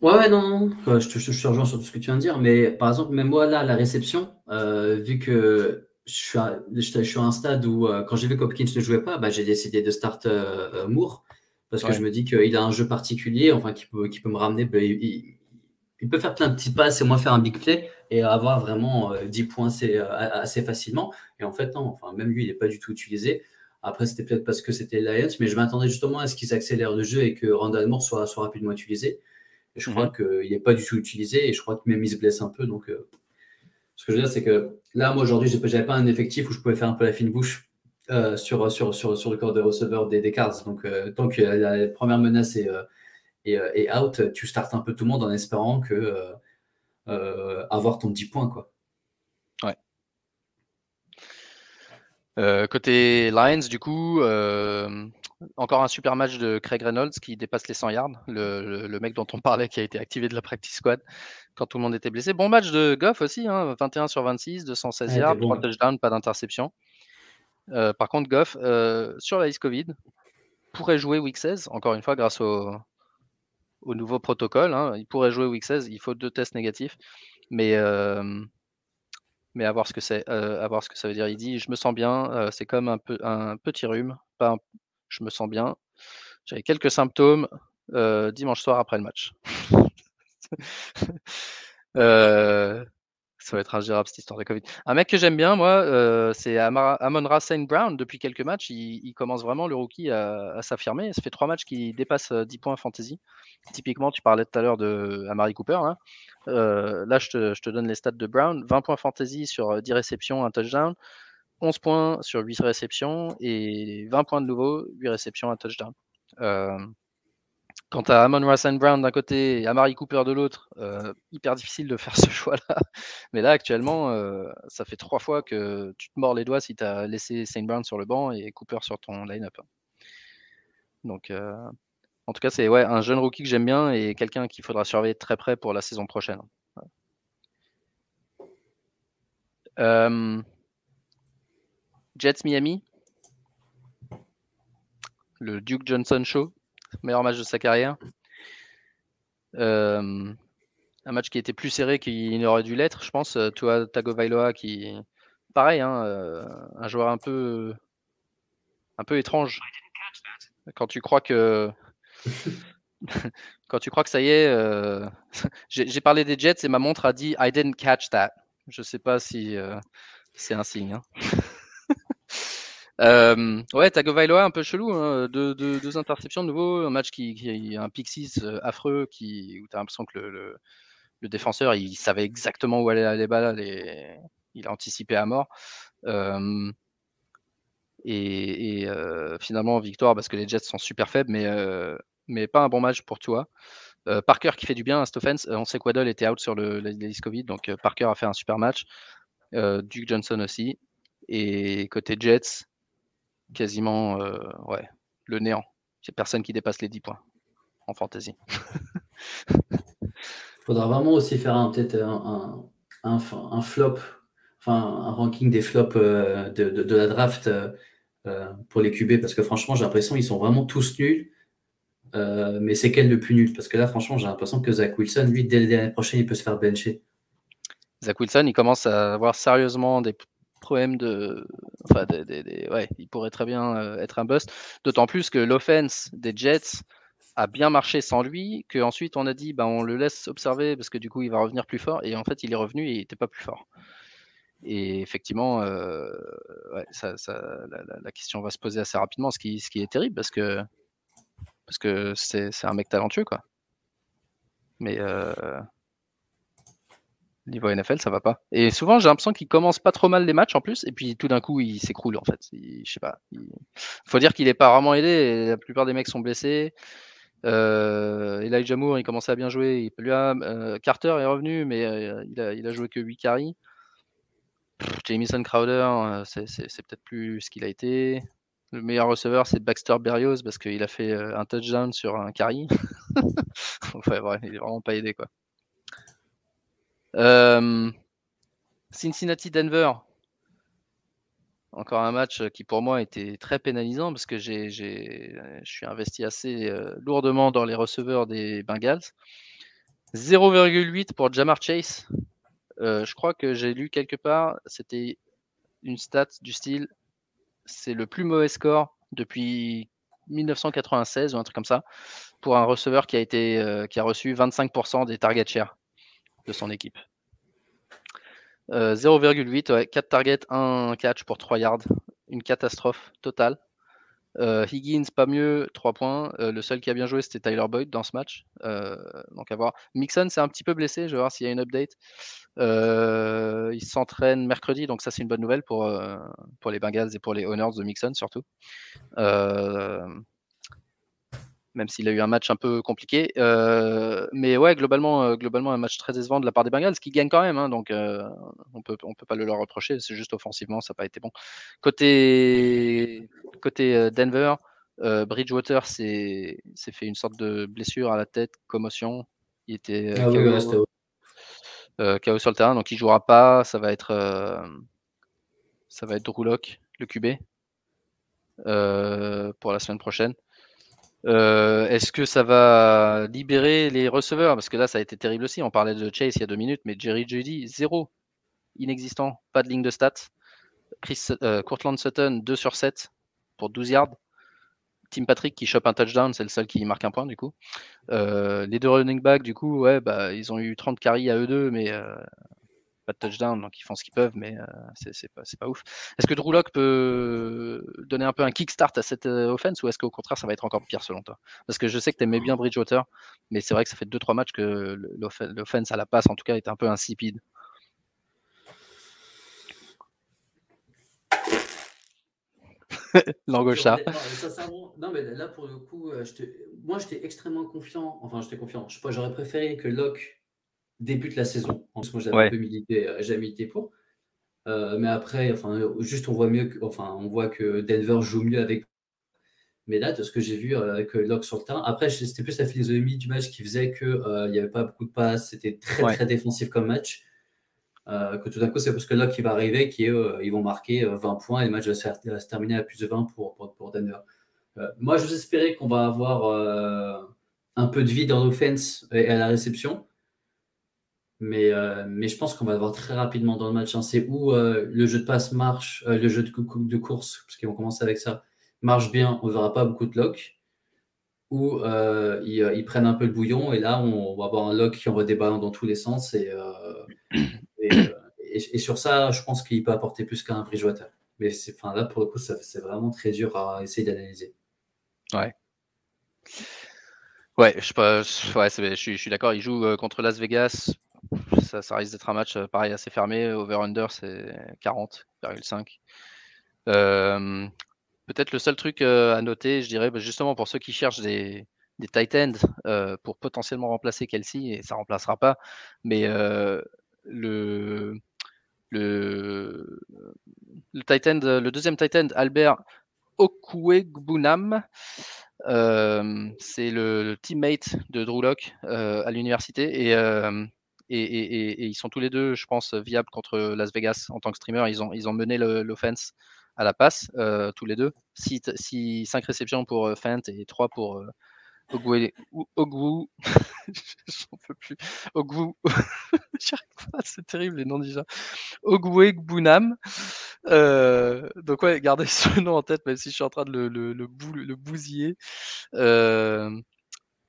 S2: Ouais, ouais, non, non, je te, je te rejoins sur tout ce que tu viens de dire, mais par exemple, même moi, là, la réception, euh, vu que je suis, à, je, suis à un stade où, euh, quand j'ai vu qu'Hopkins ne jouait pas, bah, j'ai décidé de start euh, Moore, parce que je me dis qu'il a un jeu particulier, enfin, qui peut, qui peut me ramener. Bah, il, peut faire plein de petits passes et moi faire un big play, et avoir vraiment 10 points assez, assez, facilement. Et en fait, non, enfin, même lui, il n'est pas du tout utilisé. Après, c'était peut-être parce que c'était Lions, mais je m'attendais justement à ce qu'ils accélèrent le jeu et que Randall Moore soit, soit rapidement utilisé. Et je crois mhm. qu'il n'est pas du tout utilisé et je crois que même il se blesse un peu. Donc, euh, ce que je veux dire, c'est que là, moi, aujourd'hui, je n'avais pas un effectif où je pouvais faire un peu la fine bouche euh, sur, sur, sur, sur, le corps de receveur des, des Cards. Donc, euh, tant que la, première menace est, est, out, tu startes un peu tout le monde en espérant que avoir ton 10 points. Quoi.
S1: Euh, côté Lions, du coup, euh, encore un super match de Craig Reynolds qui dépasse les 100 yards, le, mec dont on parlait qui a été activé de la practice squad quand tout le monde était blessé. Bon match de Goff aussi, 21 hein, sur 26, 216 yards, 3 touchdowns, pas d'interception. Euh, par contre, Goff, sur la liste Covid, pourrait jouer week 16, encore une fois, grâce au, nouveau protocole. Hein. il pourrait jouer week 16, il faut deux tests négatifs. Mais mais à voir ce que c'est, euh, ce que ça veut dire. Il dit: «Je me sens bien, euh, c'est comme un peu un petit rhume, je me sens bien. J'avais quelques symptômes, euh, dimanche soir après le match». ça va être ingérable cette histoire de Covid. Un mec que j'aime bien moi, c'est Amon-Ra St. Brown. Depuis quelques matchs, il commence vraiment le rookie à s'affirmer. Ça fait trois matchs qu'il dépasse, 10 points fantasy. Typiquement, tu parlais tout à l'heure de Amari Cooper, hein. Euh, là, je te, donne les stats de Brown 20 points fantasy sur 10 euh, réceptions, un touchdown. 11 points sur 8 réceptions et 20 points de nouveau, 8 réceptions, un touchdown. Euh, quant à Amon Russell Brown d'un côté et Amari Cooper de l'autre, hyper difficile de faire ce choix-là. Mais là, actuellement, ça fait trois fois que tu te mords les doigts si tu as laissé Saint Brown sur le banc et Cooper sur ton line-up. Donc, en tout cas, c'est ouais, un jeune rookie que j'aime bien et quelqu'un qu'il faudra surveiller très près pour la saison prochaine. Euh, Jets Miami. Le Duke Johnson Show. Meilleur match de sa carrière. Euh, un match qui était plus serré qu'il n'aurait dû l'être, je pense. Toi, Tagovailoa qui. Pareil, hein, euh, un joueur un peu. un peu étrange. Quand tu crois que Quand tu crois que ça y est, euh, j'ai parlé des Jets et ma montre a dit I didn't catch that. Je sais pas si euh, c'est un signe. Hein. euh, ouais, Tagovailoa un peu chelou, hein. deux, interceptions de nouveau, un match qui, qui un pick 6 euh, affreux qui, où tu as l'impression que le, défenseur il savait exactement où aller les balles, il a anticipé à mort. et, et finalement victoire parce que les Jets sont super faibles, mais pas un bon match pour toi. Euh, Parker qui fait du bien à. Euh, on sait que Waddle était out sur le, la Covid, donc euh, Parker a fait un super match. Duke Johnson aussi. Et côté Jets, quasiment ouais, le néant. C'est personne qui dépasse les 10 points en fantasy.
S2: Il faudra vraiment aussi faire un, peut-être un, un, flop, enfin un ranking des flops de, de, la draft pour les QB parce que franchement j'ai l'impression qu'ils sont vraiment tous nuls euh, mais c'est quel le plus nul Parce que là, franchement, j'ai l'impression que Zach Wilson, lui, dès l'année prochaine, il peut se faire bencher.
S1: Zach Wilson, il commence à avoir sérieusement des problèmes de. Enfin, ouais, il pourrait très bien euh, être un bust. D'autant plus que l'offense des Jets a bien marché sans lui, qu'ensuite on a dit bah, on le laisse observer parce que du coup il va revenir plus fort. Et en fait, il est revenu et il n'était pas plus fort. Et effectivement, euh, ça, la, la, question va se poser assez rapidement, ce qui, ce qui est terrible parce que parce que c'est un mec talentueux, quoi. Mais euh, niveau NFL, ça va pas. Et souvent, j'ai l'impression qu'il commence pas trop mal les matchs en plus, et puis tout d'un coup, il s'écroule en fait. je sais pas. Il faut dire qu'il est pas vraiment aidé. la plupart des mecs sont blessés. Euh, Elijah Moore, il commençait à bien jouer. Il, euh, Carter est revenu, mais euh, il, a, il, a, joué que 8 carries. Jamison Crowder, c'est peut-être plus ce qu'il a été. Le meilleur receveur, c'est Baxter Berrios parce qu'il a fait un touchdown sur un carry. il est vraiment pas aidé quoi. Euh, Cincinnati-Denver. Encore un match qui pour moi était très pénalisant parce que j'ai, je suis investi assez euh, lourdement dans les receveurs des Bengals. 0,8 pour Jamar Chase. je crois que j'ai lu quelque part, c'était une stat du style c'est le plus mauvais score depuis 1996 ou un truc comme ça pour un receveur qui a été euh, qui a reçu 25% des target share son équipe. 0,8, ouais, 4 targets, 1 catch pour 3 yards. Une catastrophe totale. Higgins, pas mieux, 3 points. le seul qui a bien joué, c'était Tyler Boyd dans ce match. donc à voir. Mixon, c'est un petit peu blessé. Je vais voir s'il y a une update. il s'entraîne mercredi, donc ça, c'est une bonne nouvelle pour, pour les Bengals et pour les Honors de Mixon surtout même s'il a eu un match un peu compliqué. Euh, mais ouais, globalement, euh, globalement, un match très décevant de la part des Bengals, qui gagnent quand même, hein, donc euh, on peut, on peut pas le leur reprocher. C'est juste offensivement, ça n'a pas été bon. Côté, côté Denver, Bridgewater s'est fait une sorte de blessure à la tête, commotion. Il était ah KO, sur le terrain, donc il jouera pas. Ça va être, ça va être Drew Locke, le QB, pour la semaine prochaine. Euh, est-ce que ça va libérer les receveurs? Parce que là, ça a été terrible aussi. On parlait de Chase il y a deux minutes, mais Jerry Judy, zéro. Inexistant. Pas de ligne de stats. Chris, euh, Courtland Sutton, 2 sur 7 pour 12 yards. Tim Patrick qui chope un touchdown, c'est le seul qui marque un point du coup. Euh, les deux running backs, du coup, ouais, bah, ils ont eu 30 carries à eux deux, mais de touchdown, donc ils font ce qu'ils peuvent, mais euh, c'est pas, ouf. Est-ce que Drew Lock peut donner un peu un kickstart à cette euh, offense ou est-ce qu'au contraire ça va être encore pire selon toi? Parce que je sais que tu aimais bien Bridgewater, mais c'est vrai que ça fait 2-3 matchs que l'offense à la passe en tout cas est un peu insipide. L'angosha.
S2: Non, mais là, pour le coup, euh, moi, j'étais extrêmement confiant. Enfin, j'étais confiant. J'aurais préféré que Locke débute la saison. En ce moment, j'avais un peu milité, euh, milité pour. Euh, mais après, enfin, juste on voit mieux, que, enfin, on voit que Denver joue mieux avec. Mais là, de ce que j'ai vu euh, avec Locke sur le terrain, après, c'était plus la philosophie du match qui faisait qu'il il n'y avait pas beaucoup de passes, c'était très très défensif comme match. que tout d'un coup, c'est parce que Locke qui va arriver, qui ils vont marquer 20 points et le match va se, terminer à plus de 20 pour, pour, pour Denver. moi, je vous espérais qu'on va avoir un peu de vie dans l'offense et à la réception. Mais, euh, mais je pense qu'on va le voir très rapidement dans le match. Hein. C'est où euh, le jeu de passe marche, euh, le jeu de, course, parce qu'ils vont commencer avec ça, marche bien, on ne verra pas beaucoup de lock. Ou ils, ils, prennent un peu le bouillon et là, on, va avoir un lock qui envoie des ballons dans tous les sens. Et, et, sur ça, je pense qu'il peut apporter plus qu'un Bridgewater. Mais enfin, là, pour le coup, c'est vraiment très dur à essayer d'analyser.
S1: Ouais. Ouais, je, je suis d'accord. Il joue contre Las Vegas ça, risque d'être un match euh, pareil assez fermé. Over-under, c'est 40,5. Euh, peut-être le seul truc euh, à noter, je dirais, bah, justement pour ceux qui cherchent des, des tight ends pour potentiellement remplacer Kelsey, et ça remplacera pas, mais le, le, le, tight end, le deuxième tight end, Albert Okwuegbunam, c'est le, teammate de Drew Locke à l'université et et, ils sont tous les deux, je pense, viables contre Las Vegas en tant que streamer. Ils ont, ils ont mené l'offense à la passe, euh, tous les deux. 5 réceptions pour euh, Fent et 3 pour euh, Ogwu. Ogwu. J'en peux plus. Ogwu. c'est terrible les noms déjà. Ogwe Gbunam. Euh, donc, ouais, gardez ce nom en tête, même si je suis en train de le, le, le, le bousiller.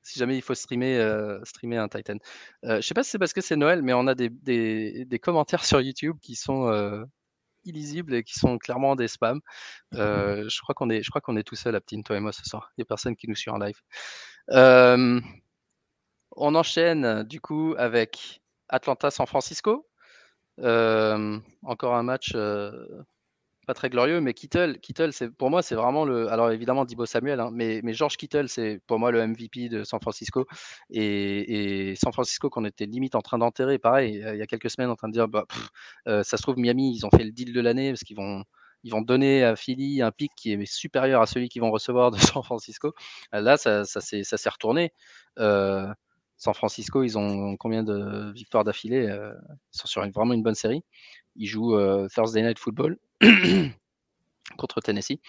S1: Si jamais il faut streamer, euh, streamer un Titan. Euh, je sais pas si c'est parce que c'est Noël, mais on a des, des, commentaires sur YouTube qui sont euh, illisibles et qui sont clairement des spams. Euh, je crois qu'on est, est tout seul à toi et moi ce soir. Il n'y a personne qui nous suit en live. on enchaîne du coup avec Atlanta-San Francisco. encore un match très glorieux, mais Kittle, Kittle c'est, pour moi, c'est vraiment le. Alors évidemment, Dibo Samuel, hein, mais, mais George Kittle, c'est pour moi le MVP de San Francisco. Et, San Francisco, qu'on était limite en train d'enterrer, pareil, il y a quelques semaines, en train de dire bah, euh, ça se trouve, Miami, ils ont fait le deal de l'année parce qu'ils vont. Ils vont donner à Philly un pic qui est supérieur à celui qu'ils vont recevoir de San Francisco. Là, ça, ça, s'est, ça s'est retourné. Euh, San Francisco, ils ont combien de victoires d'affilée euh, Ils sont sur une, vraiment une bonne série. Ils jouent Thursday Night Football. contre Tennessee.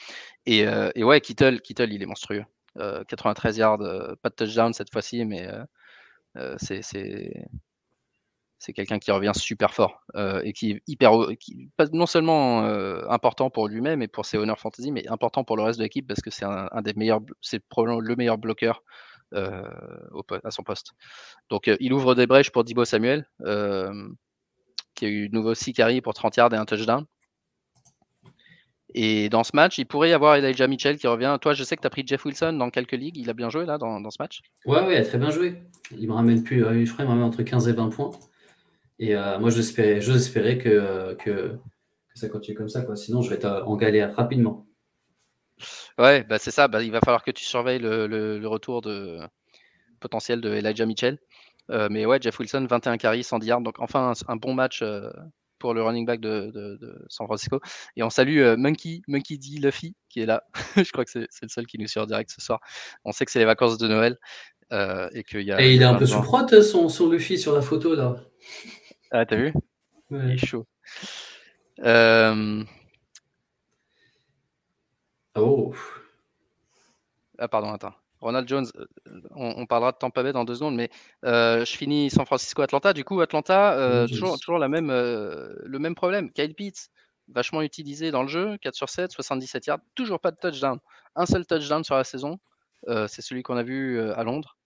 S1: Et, euh, et, ouais, Kittle, Kittle, il est monstrueux. 93 euh, yards, euh, pas de touchdown cette fois-ci, mais c'est quelqu'un qui revient super fort et qui est hyper, non seulement important pour lui-même et pour ses honneurs fantasy, mais important pour le reste de l'équipe parce que c'est un, des meilleurs, c'est probablement le meilleur bloqueur à son poste. Donc il ouvre des brèches pour Dibo Samuel. qui a eu de nouveau 6 carries pour 30 yards et un touchdown. Et dans ce match, il pourrait y avoir Elijah Mitchell qui revient. Toi, je sais que tu as pris Jeff Wilson dans quelques ligues. Il a bien joué là dans, ce match
S2: Ouais, ouais, il a très bien joué. Il me ramène plus, euh, je crois, il me ramène entre 15 et 20 points. Et euh, moi, j'espérais, que, que, ça continue comme ça. Quoi. Sinon, je vais être en galère rapidement.
S1: Ouais, bah c'est ça. Bah, il va falloir que tu surveilles le, retour de potentiel de Elijah Mitchell. Euh, mais ouais, Jeff Wilson, 21 carries, 110 yards. Donc enfin un, bon match pour le running back de, San Francisco. Et on salue euh, Monkey, Monkey D. Luffy qui est là. je crois que c'est le seul qui nous suit en direct ce soir. On sait que c'est les vacances de Noël. Euh, et qu'il y a,
S2: et il est un peu sous frotte son, son Luffy sur la photo là.
S1: Ah, t'as vu? Il est chaud. Euh,
S2: oh.
S1: Ah, pardon, attends. Ronald Jones, euh, on, parlera de Tampa Bay dans deux secondes, mais euh, je finis San Francisco-Atlanta. Du coup, Atlanta, euh, toujours, la même, le même problème. Kyle Pitts, vachement utilisé dans le jeu, 4 sur 7, 77 yards, toujours pas de touchdown. Un seul touchdown sur la saison, c'est celui qu'on a vu à Londres.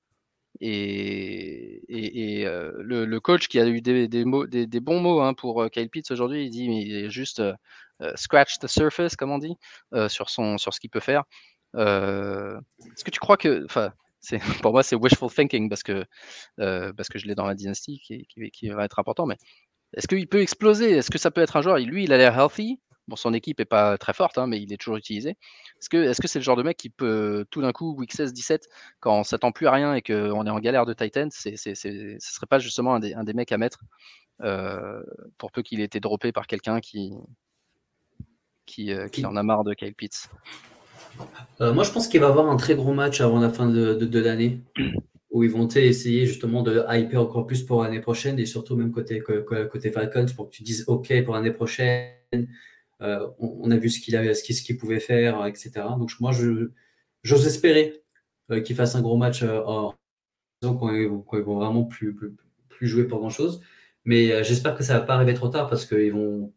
S1: Et, le, coach qui a eu des, bons mots hein, pour Kyle Pitts aujourd'hui, il dit mais il est juste scratch the surface, comme on dit, sur, son, sur ce qu'il peut faire. Euh, est-ce que tu crois que, enfin, pour moi c'est wishful thinking parce que euh, parce que je l'ai dans la dynastie qui, qui, va être important, mais est-ce qu'il peut exploser? Est-ce que ça peut être un joueur? Lui, il a l'air healthy. Bon, son équipe est pas très forte, hein, mais il est toujours utilisé. Est-ce que c'est le genre de mec qui peut tout d'un coup week 16, 17, quand on s'attend plus à rien et qu'on est en galère de Titan, ce serait pas justement un des, un des mecs à mettre euh, pour peu qu'il ait été droppé par quelqu'un qui qui, qui en a marre de Kyle Pitts?
S2: Euh, moi, je pense qu'il va y avoir un très gros match avant la fin de, l'année où ils vont essayer justement de hyper encore plus pour l'année prochaine et surtout même côté, côté Falcons pour que tu dises OK pour l'année prochaine. Euh, on, a vu ce qu'il avait, ce qu'il pouvait faire, etc. Donc moi, j'ose espérer euh, qu'il fasse un gros match en quand ils, vont, vraiment plus, plus, plus jouer pour grand chose. Mais j'espère que ça va pas arriver trop tard parce qu'ils vont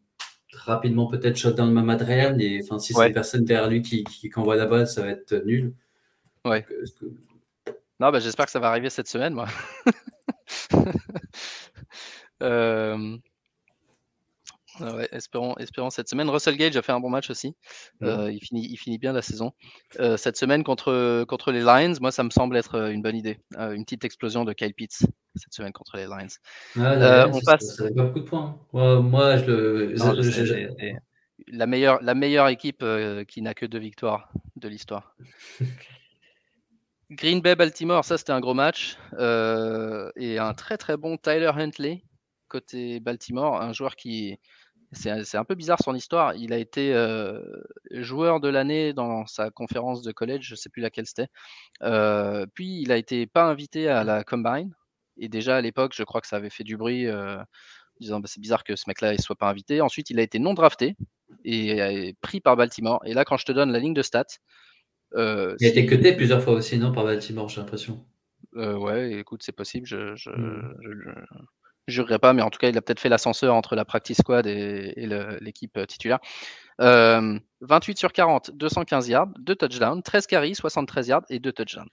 S2: rapidement peut-être shutdown même Adrian et enfin si c'est personne derrière lui qui, qui, envoie la balle ça va être nul.
S1: Ouais. Non bah, j'espère que ça va arriver cette semaine moi. Euh, ah espérons, espérons cette semaine. Russell Gage a fait un bon match aussi. Euh, il, finit, il finit bien la saison. Euh, cette semaine contre, contre les Lions, moi, ça me semble être euh, une bonne idée. une petite explosion de Kyle Pitts cette semaine contre les Lions.
S2: on passe. Ça, pas beaucoup de points. Hein. moi, je
S1: La, meilleure, la meilleure équipe qui n'a que deux victoires de l'histoire. Green Bay Baltimore, ça c'était un gros match. et un très très bon Tyler Huntley côté Baltimore, un joueur qui, c'est un peu bizarre son histoire. Il a été euh, joueur de l'année dans sa conférence de collège, je ne sais plus laquelle c'était. Euh, puis il a été pas invité à la Combine. Et déjà à l'époque, je crois que ça avait fait du bruit, euh, disant bah, c'est bizarre que ce mec-là ne soit pas invité. Ensuite, il a été non drafté et, pris par Baltimore. Et là, quand je te donne la ligne de stats.
S2: il a été cuté plusieurs fois aussi, non, par Baltimore, j'ai l'impression.
S1: ouais, écoute, c'est possible. je, hmm je jurerai pas, mais en tout cas, il a peut-être fait l'ascenseur entre la practice squad et, l'équipe euh, titulaire. 28 euh, sur 40, 215 yards, 2 touchdowns, 13 carries, 73 yards et 2 touchdowns.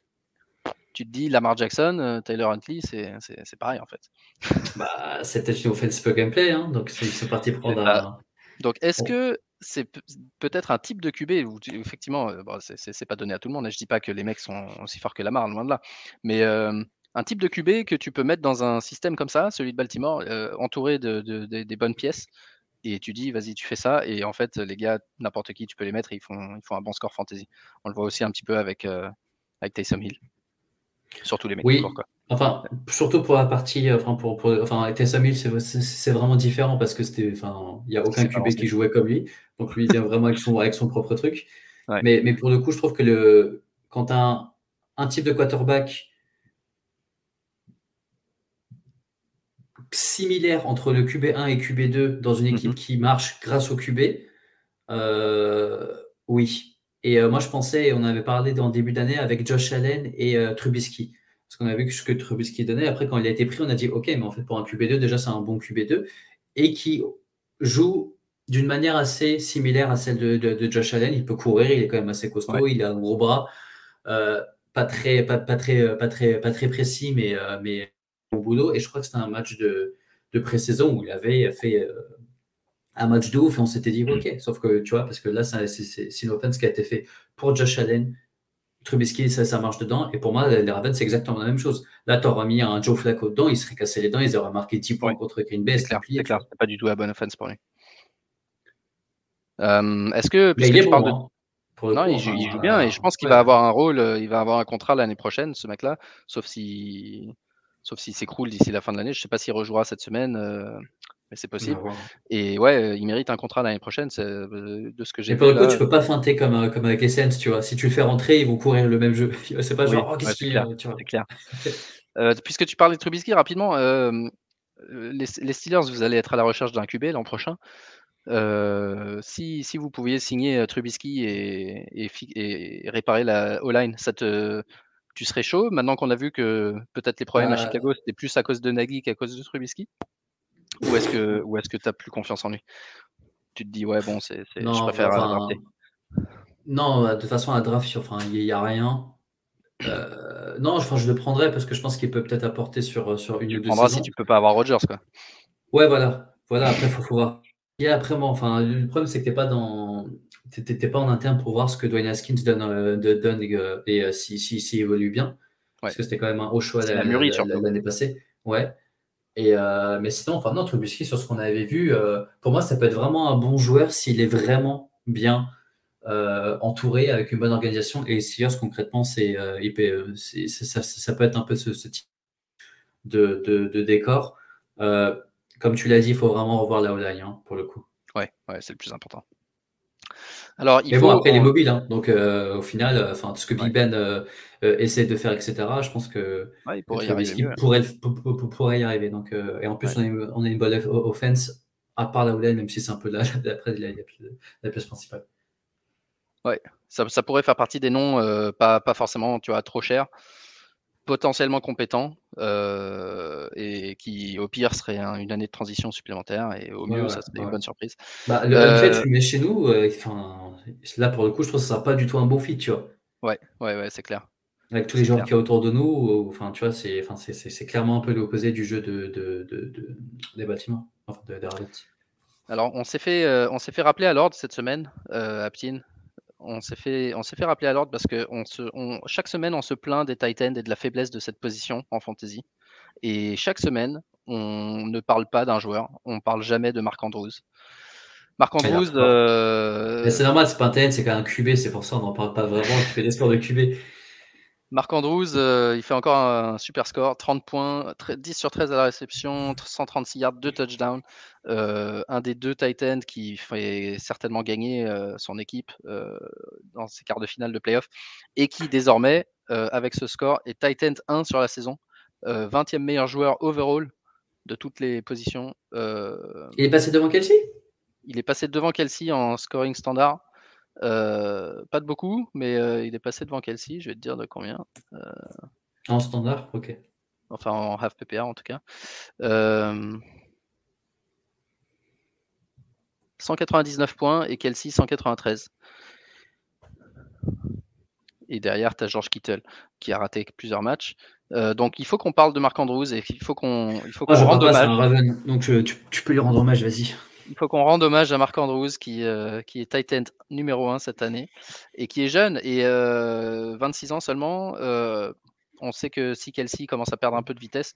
S1: Tu te dis, Lamar Jackson, euh, Taylor Huntley, c'est pareil en fait.
S2: Bah, c'est peut-être une offensive gameplay, hein, donc ils sont partis prendre un.
S1: Donc, est-ce que c'est peut-être un type de QB où, effectivement, bon, c'est pas donné à tout le monde. Je dis pas que les mecs sont aussi forts que Lamar, loin de là. Mais un type de QB que tu peux mettre dans un système comme ça, celui de Baltimore, euh, entouré de, des bonnes pièces. Et tu dis, vas-y, tu fais ça. Et en fait, les gars, n'importe qui, tu peux les mettre et ils font, ils font un bon score fantasy. On le voit aussi un petit peu avec, euh, avec Taysom Hill. Surtout les mecs.
S2: Oui. Enfin, surtout pour la partie, enfin, pour, enfin avec Taysom Hill, c'est vraiment différent parce que c'était, enfin, il n'y a aucun QB qui jouait comme lui. Donc lui, il vient vraiment avec son, avec son propre truc. Mais, mais pour le coup, je trouve que le, quand as un, un type de quarterback similaire entre le QB1 et QB2 dans une équipe mhm. qui marche grâce au QB, euh, oui. Et euh, moi, je pensais, on avait parlé en début d'année avec Josh Allen et euh, Trubisky. Parce qu'on a vu ce que Trubisky donnait. Après, quand il a été pris, on a dit, OK, mais en fait, pour un QB2, déjà, c'est un bon QB2. Et qui joue d'une manière assez similaire à celle de, Josh Allen. Il peut courir, il est quand même assez costaud, il a un gros bras. pas, très, pas, très, pas, très, pas très précis, mais, mais boulot. Et je crois que c'était un match de, de pré-saison où il avait fait un match de ouf et on s'était dit, ok, sauf que tu vois, parce que là, c'est une offense qui a été fait pour Josh Allen. Trubisky, ça, ça marche dedans. Et pour moi, les Ravens, c'est exactement la même chose. Là, tu aurais mis un Joe Flacco dedans, il serait cassé les dents, ils auraient marqué 10 points contre Green Bay.
S1: C'est clair, c'est pas du tout la bonne offense pour lui. Euh, est-ce que.
S2: il est bon, de...
S1: Hein, non, il, joue, bien et je pense qu'il va avoir un rôle, euh, il va avoir un contrat l'année prochaine, ce mec-là, sauf si, sauf s'il s'écroule d'ici la fin de l'année. Je sais pas s'il rejouera cette semaine. Euh, mais c'est possible. Et ouais, il mérite un contrat l'année prochaine, de ce que j'ai
S2: vu. Pour le coup, tu peux pas feinter comme, comme avec Essence, tu vois. Si tu le fais rentrer, ils vont courir le même jeu. C'est pas genre, oh, qu'est-ce
S1: C'est clair. puisque tu parlais de Trubisky rapidement, les, les, Steelers, vous allez être à la recherche d'un QB l'an prochain. Euh, si, si, vous pouviez signer euh, Trubisky et, et, réparer la O-line, ça te, tu serais chaud maintenant qu'on a vu que peut-être les problèmes à bah, Chicago c'était plus à cause de Nagy qu'à cause de Trubisky? Ou est-ce que ou est-ce que tu as plus confiance en lui? Tu te dis ouais bon c'est je préfère enfin,
S2: Non, bah, de toute façon à draft enfin il n'y a rien. Euh, non, enfin, je le prendrais parce que je pense qu'il peut peut-être apporter sur, sur une
S1: ou deux saisons. si tu peux pas avoir Rogers quoi.
S2: Ouais voilà. Voilà, après faut, faut voir. Et après, moi, enfin, le problème, c'est que tu n'es pas, dans... pas en interne pour voir ce que Dwayne Haskins donne, euh, donne et, euh, et si, si, si, évolue bien. Parce que c'était quand même un haut choix l'année passée. Ouais. Et, euh, mais sinon, enfin, non, Trubisky, sur ce qu'on avait vu, pour moi, ça peut être vraiment un bon joueur s'il est vraiment bien entouré avec une bonne organisation. Et Sears, concrètement, c'est, ça, ça, peut être un peu ce, type de, de, de décor comme tu l'as dit, il faut vraiment revoir la O-line hein, pour le coup.
S1: Ouais, ouais c'est le plus important. Alors, il
S2: Mais bon, après, il est mobile. Hein, donc, euh, au final, euh, tout ce que Big Ben euh, essaie de faire, etc., je pense que
S1: il pourrait y arriver.
S2: Pourrait, y arriver. Donc, et en plus, on, a, on, a, une bonne offense, à part la O-line, même si c'est un peu la, la, la, pièce principale.
S1: Ouais, ça, ça, pourrait faire partie des noms, pas, pas forcément, tu vois, trop cher potentiellement compétent euh, et qui au pire serait une année de transition supplémentaire et au mieux ça serait une bonne surprise.
S2: Bah, le euh, tu mets chez nous, euh, là pour le coup je trouve que ça sera pas du tout un bon fit, tu vois.
S1: Ouais, ouais, ouais, c'est clair.
S2: Avec tous les gens qui y a autour de nous, enfin tu vois, c'est, clairement un peu l'opposé du jeu de, de, de, des bâtiments, enfin de,
S1: Alors on s'est fait, on s'est fait rappeler à l'ordre cette semaine, à Ptine, on s'est fait, on s'est fait rappeler à l'ordre parce que on se, chaque semaine, on se plaint des Titans et de la faiblesse de cette position en fantasy. Et chaque semaine, on ne parle pas d'un joueur, on parle jamais de Marc Andrews. Marc Andrews.
S2: Euh, c'est normal, c'est pas un Titan, c'est quand même un QB, c'est pour ça on n'en parle pas vraiment. Tu fais des scores de QB.
S1: Marc Andrews, euh, il fait encore un, super score, 30 points, 10 sur 13 à la réception, 136 yards, 2 touchdowns. Euh, un des deux Titans qui fait certainement gagner euh, son équipe dans ses quarts de finale de playoff et qui désormais, avec ce score, est Titan 1 sur la saison, 20e meilleur joueur overall de toutes les positions.
S2: il est passé devant Kelsey?
S1: Il est passé devant Kelsey en scoring standard. Euh, pas de beaucoup, mais euh, il est passé devant Kelsey. Je vais te dire de combien. Euh,
S2: en standard, ok.
S1: Enfin, en half PPR en tout cas. 199 points et Kelsey 193. Et derrière, tu as George Kittle qui a raté plusieurs matchs. donc il faut qu'on parle de Marc Andrews et il faut qu'on
S2: qu'on rende hommage. Donc tu, tu, peux lui rendre hommage, vas-y
S1: il faut qu'on rende hommage à Marc Andrews qui, euh, qui est Titan numéro 1 cette année et qui est jeune et 26 euh, ans seulement. Euh, on sait que si Kelsey commence à perdre un peu de vitesse,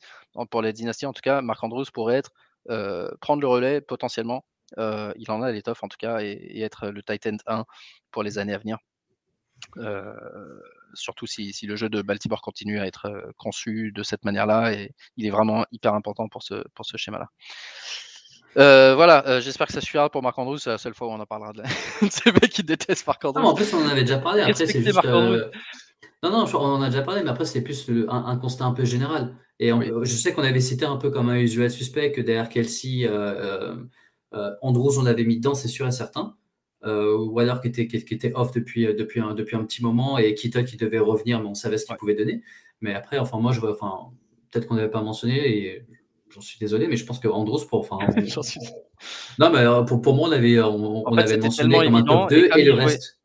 S1: pour les dynasties en tout cas, Marc Andrews pourrait être prendre le relais potentiellement. il en a l'étoffe en tout cas et, être le Titan 1 pour les années à venir. surtout si, si, le jeu de Baltimore continue à être conçu de cette manière-là et il est vraiment hyper important pour ce, pour ce schéma-là. Euh, voilà, euh, j'espère que ça suffira pour Marc Andrews. C'est la seule fois où on en parlera de, la... ces mecs qui détestent Marc Andrews.
S2: Non, en plus, on en avait déjà parlé. Après, c'est juste. Euh, non, non, on en a déjà parlé, mais après, c'est plus un, constat un peu général. Et je sais qu'on avait cité un peu comme un usual suspect que derrière Kelsey, Andrews, on l'avait mis dedans, c'est sûr et certain. ou alors qui était, qui, était off depuis, depuis, un, depuis un petit moment et Kita qui devait revenir, mais on savait ce qu'il pouvait donner. Mais après, enfin, moi, je vois, enfin, peut-être qu'on n'avait pas mentionné et J'en suis désolé, mais je pense que Andros, pour. Enfin, Non, mais euh, pour, pour moi, on avait, on, avait mentionné comme un top 2 et, le reste.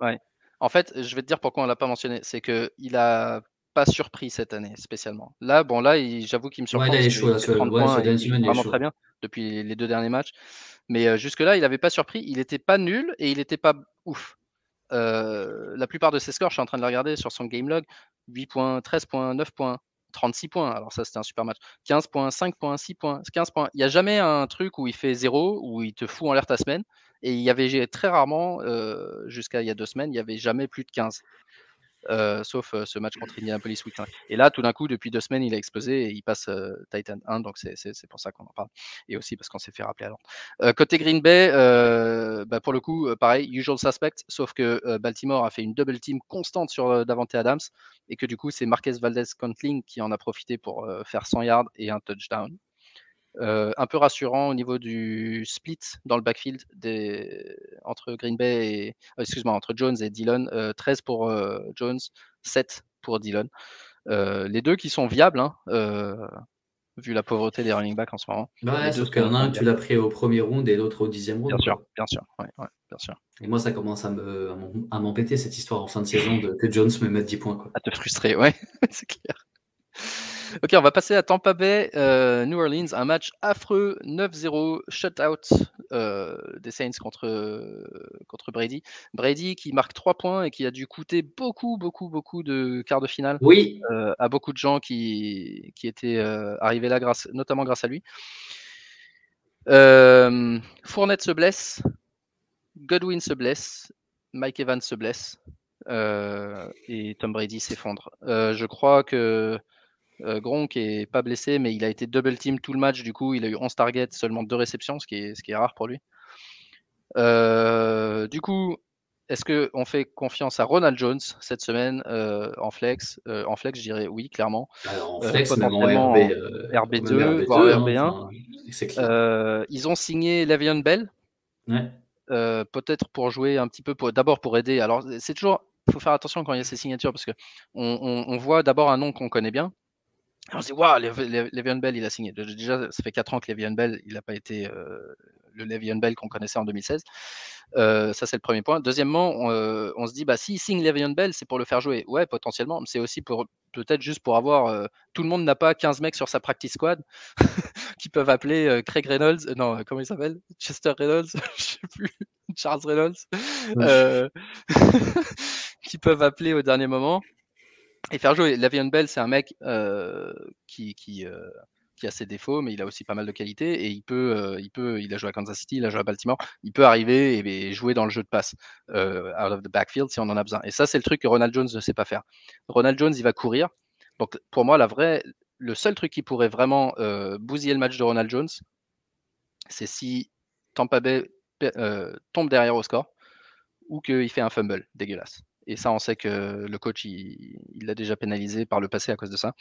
S1: En fait, je vais te dire pourquoi on ne l'a pas mentionné. C'est qu'il a pas surpris cette année spécialement. Là, bon, là, j'avoue qu'il me surprend.
S2: Ouais, il est chaud, là,
S1: vraiment très bien depuis les deux derniers matchs. Mais jusque-là, il n'avait pas surpris. Il n'était pas nul et il n'était pas ouf. la plupart de ses scores, je suis en train de le regarder sur son game log 8 points, 13 points, 9 points, 36 points. Alors, ça, c'était un super match. 15 points, 5 points, 6 points, 15 points. Il n'y a jamais un truc où il fait 0, où il te fout en l'air ta semaine. Et il y avait très rarement, jusqu'à il y a deux semaines, il n'y avait jamais plus de 15. Euh, sauf euh, ce match contre Indianapolis Week Et là, tout d'un coup, depuis deux semaines, il a explosé et il passe euh, Titan 1, donc c'est pour ça qu'on en parle. Et aussi parce qu'on s'est fait rappeler alors. côté Green Bay, bah, pour le coup, pareil, usual suspect, sauf que Baltimore a fait une double team constante sur Davante Adams et que du coup, c'est Marquez Valdez-Contling qui en a profité pour faire 100 yards et un touchdown. Euh, un peu rassurant au niveau du split dans le backfield des, entre Green Bay et euh, excuse-moi entre Jones et Dillon. 13 euh, pour Jones, 7 pour Dillon. les deux qui sont viables, hein, vu la pauvreté des running backs en ce moment.
S2: Ouais, sauf qu'il y en a un tu l'as pris au premier round et l'autre au dixième round.
S1: Bien sûr, bien sûr, bien sûr.
S2: Et moi, ça commence à m'embêter cette histoire en fin de saison de que Jones me mette 10 points. Quoi.
S1: À te frustrer, ouais, c'est clair. Ok, on va passer à Tampa Bay, euh, New Orleans, un match affreux, 9-0, shutout euh, des Saints contre, contre Brady. Brady qui marque 3 points et qui a dû coûter beaucoup, beaucoup, beaucoup de quarts de finale
S2: oui.
S1: Euh, à beaucoup de gens qui, qui étaient arrivés là, grâce, notamment grâce à lui. Fournette se blesse, Godwin se blesse, Mike Evans se blesse. et Tom Brady s'effondre. je crois que euh, Gronk est pas blessé, mais il a été double team tout le match. Du coup, il a eu 11 targets, seulement 2 réceptions, ce qui est, ce qui est rare pour lui. Euh, du coup, est-ce qu'on fait confiance à Ronald Jones cette semaine euh, en flex? En flex, je dirais oui, clairement.
S2: en flex, potentiellement RB,
S1: RB2, voire RB1. ils ont signé Le'Veon Bell. Peut-être pour jouer un petit peu, d'abord pour aider. Alors, c'est toujours, il faut faire attention quand il y a ces signatures parce que on voit d'abord un nom qu'on connaît bien, on se dit, waouh, Le'Veon Bell, il a signé. Déjà, ça fait 4 ans que Le'Veon Bell, il n'a pas été euh, le Le'Veon Bell qu'on connaissait en 2016. Euh, ça, c'est le premier point. Deuxièmement, on, euh, se dit, bah, s'il signe Le'Veon Bell, c'est pour le faire jouer. Ouais, potentiellement, mais c'est aussi pour peut-être juste pour avoir. tout le monde n'a pas 15 mecs sur sa practice squad qui peuvent appeler Craig Reynolds. non, comment il s'appelle? Chester Reynolds Je sais plus. Charles Reynolds. qui peuvent appeler au dernier moment et faire jouer. Lavion Bell, c'est un mec euh, euh, qui, a ses défauts, mais il a aussi pas mal de qualités et il peut, euh, il peut, il a joué à Kansas City, il a joué à Baltimore, il peut arriver et, jouer dans le jeu de passe out of the backfield si on en a besoin. Et ça, c'est le truc que Ronald Jones ne sait pas faire. Ronald Jones, il va courir. Donc pour moi, la vraie, le seul truc qui pourrait vraiment bousiller le match de Ronald Jones, c'est si Tampa Bay tombe derrière au score ou qu'il fait un fumble dégueulasse. Et ça, on sait que le coach, il l'a déjà pénalisé par le passé à cause de ça.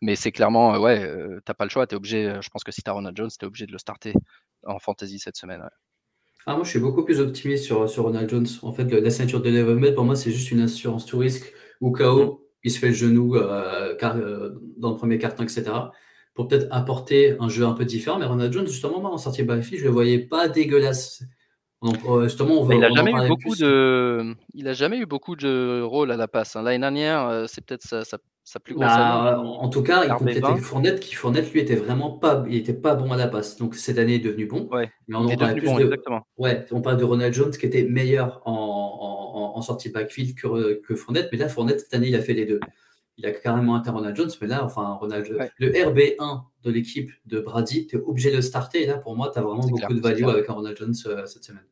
S1: Mais c'est clairement, ouais, euh, t'as pas le choix. Es obligé, euh, je pense que si t'as Ronald Jones, tu es obligé de le starter en fantasy cette semaine.
S2: Ah, moi, je suis beaucoup plus optimiste sur, sur Ronald Jones. En fait, la ceinture de Level pour moi, c'est juste une assurance tout risque. Cas où mm. il se fait le genou euh, dans le premier carton, etc. Pour peut-être apporter un jeu un peu différent. Mais Ronald Jones, justement, moi, en sortie backfield, je le voyais pas dégueulasse.
S1: Euh, justement, il n'a jamais eu beaucoup de, il a jamais eu beaucoup de rôle à la passe. Hein. L'année dernière, euh, c'est peut-être sa, plus grosse
S2: bah, En tout cas, il complétait Fournette, qui Fournette lui était vraiment pas, il était pas bon à la passe. Donc cette année, il est devenu bon.
S1: Ouais.
S2: Mais on,
S1: parle plus de,
S2: ouais, on parle de Ronald Jones qui était meilleur en, en, sortie backfield que, que Fournette. Mais là, Fournette cette année, il a fait les deux. Il a carrément un Ronald Jones, mais là, enfin, Ronald, le RB1 de l'équipe de Brady, tu es obligé de starter. Et là, pour moi, tu as vraiment beaucoup de value avec un Ronald Jones euh, cette semaine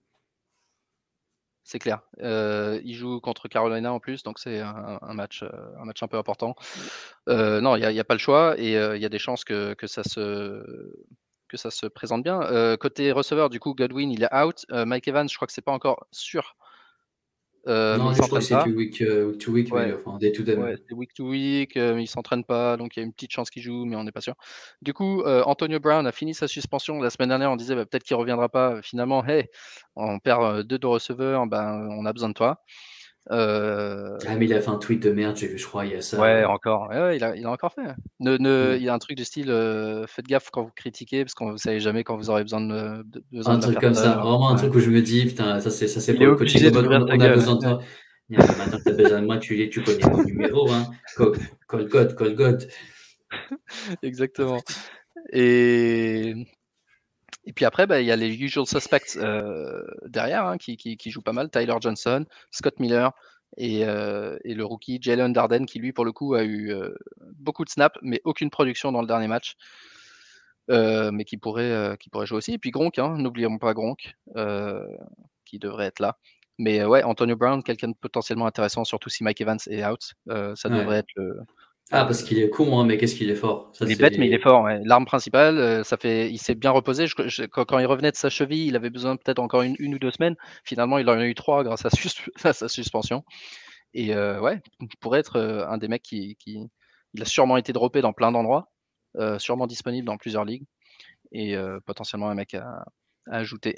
S1: c'est clair. Euh, il joue contre Carolina en plus, donc c'est un, match, euh, un match un peu important. Euh, non, il n'y a, pas le choix et il y a des chances que, ça se que ça se présente bien. côté receveur, du coup, Godwin, il est out. Mike Evans, je crois que c'est pas encore sûr
S2: euh, non, je crois que c'est week, euh, to week,
S1: ouais.
S2: enfin, day to day.
S1: Ouais, c'est week to week, euh, il s'entraîne pas, donc il y a une petite chance qu'il joue, mais on n'est pas sûr. Du coup, euh, Antonio Brown a fini sa suspension. La semaine dernière, on disait bah, peut-être qu'il reviendra pas. Finalement, hey, on perd deux de receveurs, ben, on a besoin de toi.
S2: Euh, ah, mais il a fait un tweet de merde, j'ai vu, je crois, il y a ça.
S1: Ouais, encore. Ouais, il, a, il, a, encore fait. Ne, ne, mm. Il a un truc du style euh, faites gaffe quand vous critiquez, parce qu'on ne savez jamais quand vous aurez besoin de.
S2: de un truc comme ça, vraiment un truc où je me dis, putain, ça c'est pour le coaching. On, on a besoin de toi. maintenant tu as besoin de moi, tu, tu connais mon numéro. Hein. Call God, call God.
S1: Exactement. Et, et puis après, bah, il y a les usual suspects euh, derrière hein, qui, qui, qui, jouent pas mal. Tyler Johnson, Scott Miller et, euh, et le rookie Jalen Darden qui lui pour le coup a eu euh, beaucoup de snaps mais aucune production dans le dernier match. mais qui pourrait, qui pourrait jouer aussi. Et puis Gronk, hein, n'oublions pas Gronk, qui devrait être là. Mais ouais, Antonio Brown, quelqu'un de potentiellement intéressant, surtout si Mike Evans est out. ça devrait être le,
S2: ah, parce qu'il est con, hein, mais qu'est-ce qu'il est fort.
S1: il est, bête, mais il est fort. L'arme principale, euh, ça fait, il s'est bien reposé. quand, il revenait de sa cheville, il avait besoin peut-être encore une, ou deux semaines. Finalement, il en a eu trois grâce à, sa suspension. Et euh, ouais, pourrait être euh, un des mecs qui, Il a sûrement été droppé dans plein d'endroits, sûrement disponible dans plusieurs ligues, et potentiellement un mec à, ajouter.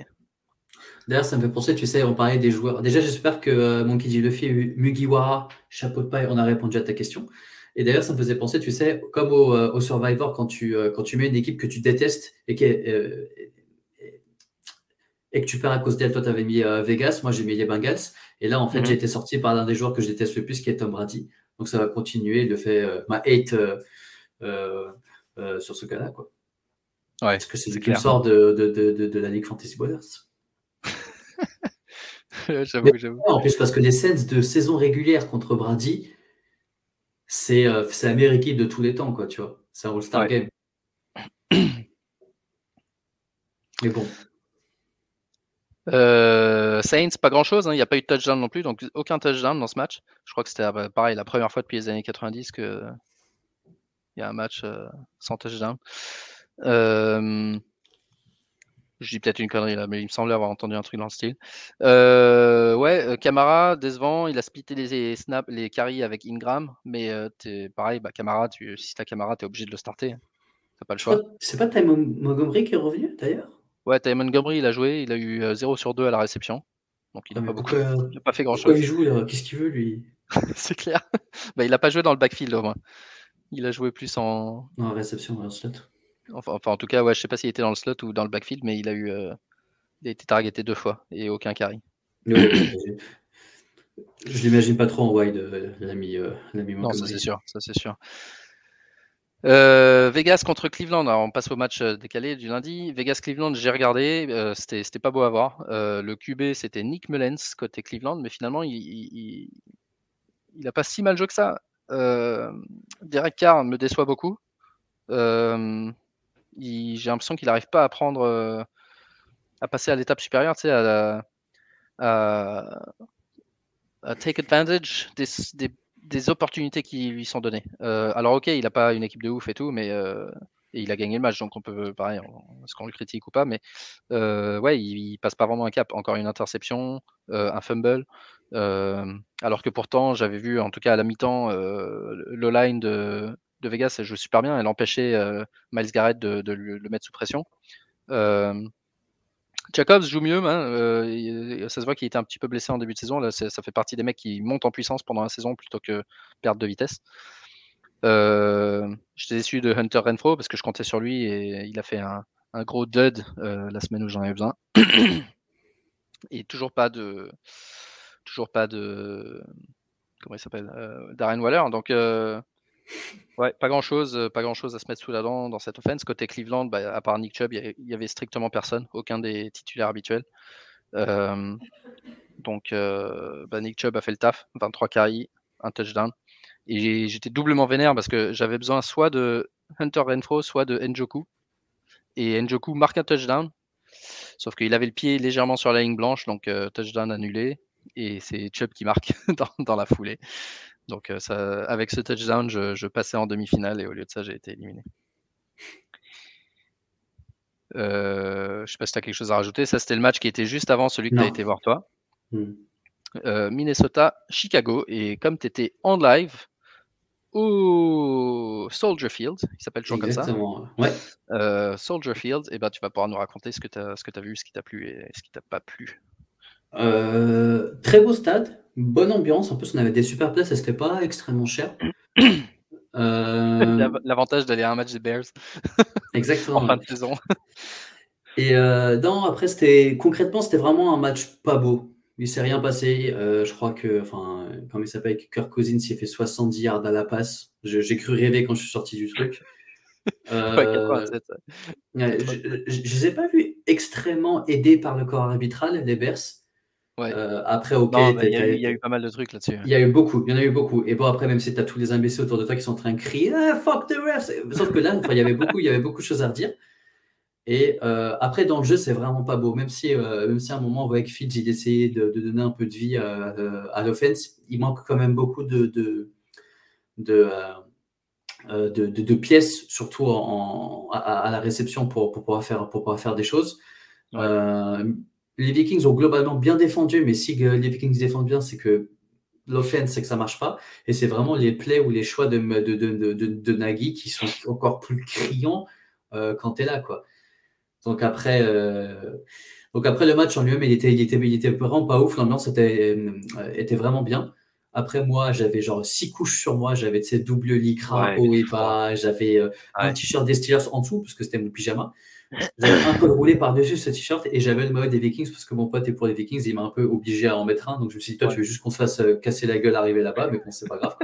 S2: D'ailleurs, ça me fait penser, tu sais, on parlait des joueurs. Déjà, j'espère que Monkey D. Luffy et Mugiwara, chapeau de paille, on a répondu à ta question. Et d'ailleurs, ça me faisait penser, tu sais, comme au, euh, Survivor, quand tu, euh, quand tu mets une équipe que tu détestes et, euh, et que tu perds à cause d'elle. Toi, tu avais mis Vegas, moi j'ai mis les Bengals. Et là, en fait, mhm. j'ai été sorti par l'un des joueurs que je déteste le plus, qui est Tom Brady. Donc ça va continuer de faire ma hate sur ce cas-là. Quoi. Ouais, Parce que c'est ce qui me sort de, de, de, de, la Ligue Fantasy Brothers. j'avoue, j'avoue. En plus, parce que les scènes de saison régulière contre Brady, euh, c'est la meilleure équipe de tous les temps, quoi, tu vois. C'est un All-Star Game. Mais bon.
S1: Euh, Saints, pas grand chose, hein. il n'y a pas eu de touchdown non plus, donc aucun touchdown dans ce match. Je crois que c'était euh, pareil la première fois depuis les années 90 que il y a un match sans touchdown. Je dis peut-être une connerie là, mais il me semblait avoir entendu un truc dans le style. Euh, ouais, euh, Camara, décevant, il a splitté les, snaps, les carries avec Ingram, mais euh, es, pareil, bah, Camara, tu, si t'as Camara, t'es obligé de le starter. T'as pas le choix.
S2: C'est pas Ty Montgomery qui est revenu d'ailleurs?
S1: Ouais, Ty Montgomery, il a joué, il a eu 0 sur 2 à la réception. Donc il n'a ah, pas beaucoup. Il a pas fait grand chose.
S2: il joue Qu'est-ce qu'il veut lui?
S1: C'est clair. bah, il n'a pas joué dans le backfield au moins. Il a joué plus en.
S2: En réception, en slot.
S1: Enfin, en tout cas, ouais, je sais pas s'il était dans le slot ou dans le backfield, mais il a eu, euh, il a été targeté deux fois et aucun carry.
S2: je l'imagine pas trop en wide, euh, l'ami. Euh,
S1: non, ça c'est sûr, ça c'est sûr. Vegas contre Cleveland. Alors, on passe au match décalé du lundi. Vegas-Cleveland, j'ai regardé. c'était pas beau à voir. le QB, c'était Nick Mullens côté Cleveland, mais finalement, il, il, a pas si mal joué que ça. Derek Carr me déçoit beaucoup j'ai l'impression qu'il n'arrive pas à prendre, euh, à passer à l'étape supérieure, tu sais, à, take advantage des, opportunités qui lui sont données. Euh, alors, ok, il n'a pas une équipe de ouf et tout, mais euh, il a gagné le match, donc on peut, pareil, est-ce qu'on le critique ou pas, mais ouais, il, passe pas vraiment un cap. Encore une interception, un fumble. alors que pourtant, j'avais vu, en tout cas à la mi-temps, le line de, de Vegas elle joue super bien. Elle empêchait euh, Miles Garrett de, le, mettre sous pression. Euh, Jacobs joue mieux, hein, euh, ça se voit qu'il était un petit peu blessé en début de saison. Là, ça fait partie des mecs qui montent en puissance pendant la saison plutôt que perdre de vitesse. J'étais déçu de Hunter Renfro parce que je comptais sur lui et il a fait un, gros dud la semaine où j'en avais besoin. et toujours pas de, toujours pas de, comment il s'appelle, Darren Waller. Donc Ouais, pas grand chose, euh, pas grand chose à se mettre sous la dent dans cette offense. Côté Cleveland, bah, à part Nick Chubb, il y, avait strictement personne, aucun des titulaires habituels. Euh, donc, euh, bah, Nick Chubb a fait le taf, 23 carries, un touchdown. Et j'étais doublement vénère parce que j'avais besoin soit de Hunter Renfro, soit de Njoku. Et Njoku marque un touchdown, sauf qu'il avait le pied légèrement sur la ligne blanche, donc touchdown annulé. Et c'est Chubb qui marque dans la foulée. Donc euh, ça, avec ce touchdown, je, passais en demi-finale et au lieu de ça, j'ai été éliminé. Euh, je ne sais pas si tu as quelque chose à rajouter. Ça, c'était le match qui était juste avant celui que tu as été voir toi. Hmm. Euh, Minnesota, Chicago. Et comme tu étais en live au Soldier Field, il s'appelle toujours comme ça.
S2: Ouais.
S1: Soldier Field, et eh ben, tu vas pouvoir nous raconter ce que tu as, as, vu, ce qui t'a plu et ce qui t'a pas plu.
S2: très beau stade bonne ambiance. En plus, on avait des super places et c'était pas extrêmement cher.
S1: Euh, l'avantage d'aller à un match des Bears.
S2: Exactement.
S1: en fin de saison.
S2: Et euh, après, c'était concrètement, c'était vraiment un match pas beau. il s'est rien passé. Euh, je crois que, enfin, comme il s'appelle, Kirk Cousins, il fait 70 yards à la passe. J'ai cru rêver quand je suis sorti du truc. Euh, je ne les ai pas vus extrêmement aidés par le corps arbitral, les Bears.
S1: Euh, après, ok. Il y, a eu pas mal de trucs là-dessus.
S2: Il y a eu beaucoup, il y en a eu beaucoup. Et bon, après, même si tu as tous les imbéciles autour de toi qui sont en train de crier ah, fuck the refs Sauf que là, il y avait beaucoup, il y avait beaucoup de choses à redire. Et euh, après, dans le jeu, c'est vraiment pas beau. Même si, euh, même si à un moment, on voyait que Fitch, il essayait de, donner un peu de vie à, l'offense, il manque quand même beaucoup de, de, de, de pièces, surtout en, à, la réception pour, pour, pouvoir faire, pour pouvoir faire des choses les Vikings ont globalement bien défendu, mais si les Vikings défendent bien, c'est que l'offense, c'est que ça marche pas. Et c'est vraiment les plays ou les choix de, de, de, de, Nagy qui sont encore plus criants euh, quand tu es là. Quoi. Donc, après, euh, donc après le match en lui-même, il était, il, était, il était vraiment pas ouf. L'ambiance était, euh, était vraiment bien. Après, moi, j'avais genre six couches sur moi. J'avais double lycra haut et bas. J'avais un t-shirt des Steelers en dessous parce que c'était mon pyjama. J'avais un peu roulé par-dessus ce t-shirt et j'avais le maillot des Vikings parce que mon pote est pour les Vikings. Il m'a un peu obligé à en mettre un. Donc je me suis dit, toi, tu veux juste qu'on se fasse euh, casser la gueule arriver là-bas, mais bon, c'est pas grave.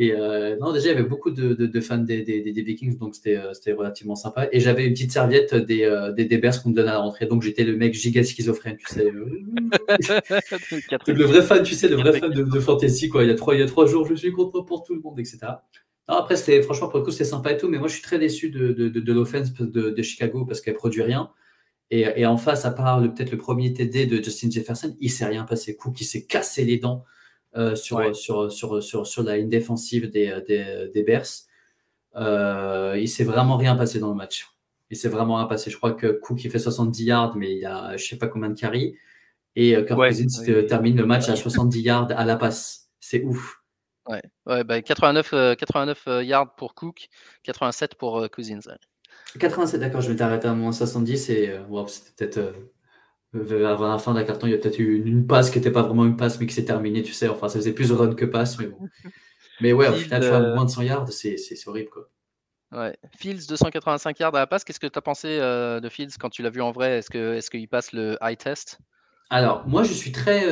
S2: Et euh, non, déjà, il y avait beaucoup de, de, fans des, des, des, Vikings, donc euh, c'était relativement sympa. Et j'avais une petite serviette des, euh, des, des qu'on me donnait à la rentrée. Donc j'étais le mec giga schizophrène, tu sais. le vrai fan, tu sais, le vrai fan de, de, fantasy, quoi. Il y, a trois, il y a trois jours, je suis contre pour tout le monde, etc après, c'était, franchement, pour le coup, c'était sympa et tout, mais moi, je suis très déçu de, de, de, l'offense de, Chicago parce qu'elle produit rien. Et, et, en face, à part peut-être le premier TD de Justin Jefferson, il s'est rien passé. Cook, il s'est cassé les dents euh, sur, sur, sur, sur, sur, la ligne défensive des, des, des Bears. Euh, il s'est vraiment rien passé dans le match. Il s'est vraiment rien passé. Je crois que Cook, il fait 70 yards, mais il a je sais pas combien de carries. Et euh, Kirk Cousins termine le match à 70 yards à la passe. C'est ouf.
S1: Ouais, ouais 89, bah, 89 euh, euh, yards pour Cook, 87 pour euh, Cousins.
S2: 87, d'accord, je vais t'arrêter à moins 70 et c'était peut-être avant la fin d'un carton, il y a peut-être eu une, passe qui n'était pas vraiment une passe mais qui s'est terminée, tu sais. Enfin, ça faisait plus run que passe, mais bon. Mais ouais, au final, tu vois, moins de 100 yards, c'est horrible quoi.
S1: Ouais. Fields, 285 yards à la passe. Qu'est-ce que tu as pensé de Fields quand tu l'as vu en vrai? Est-ce qu'il est qu'il passe le high test?
S2: Alors, moi, je suis très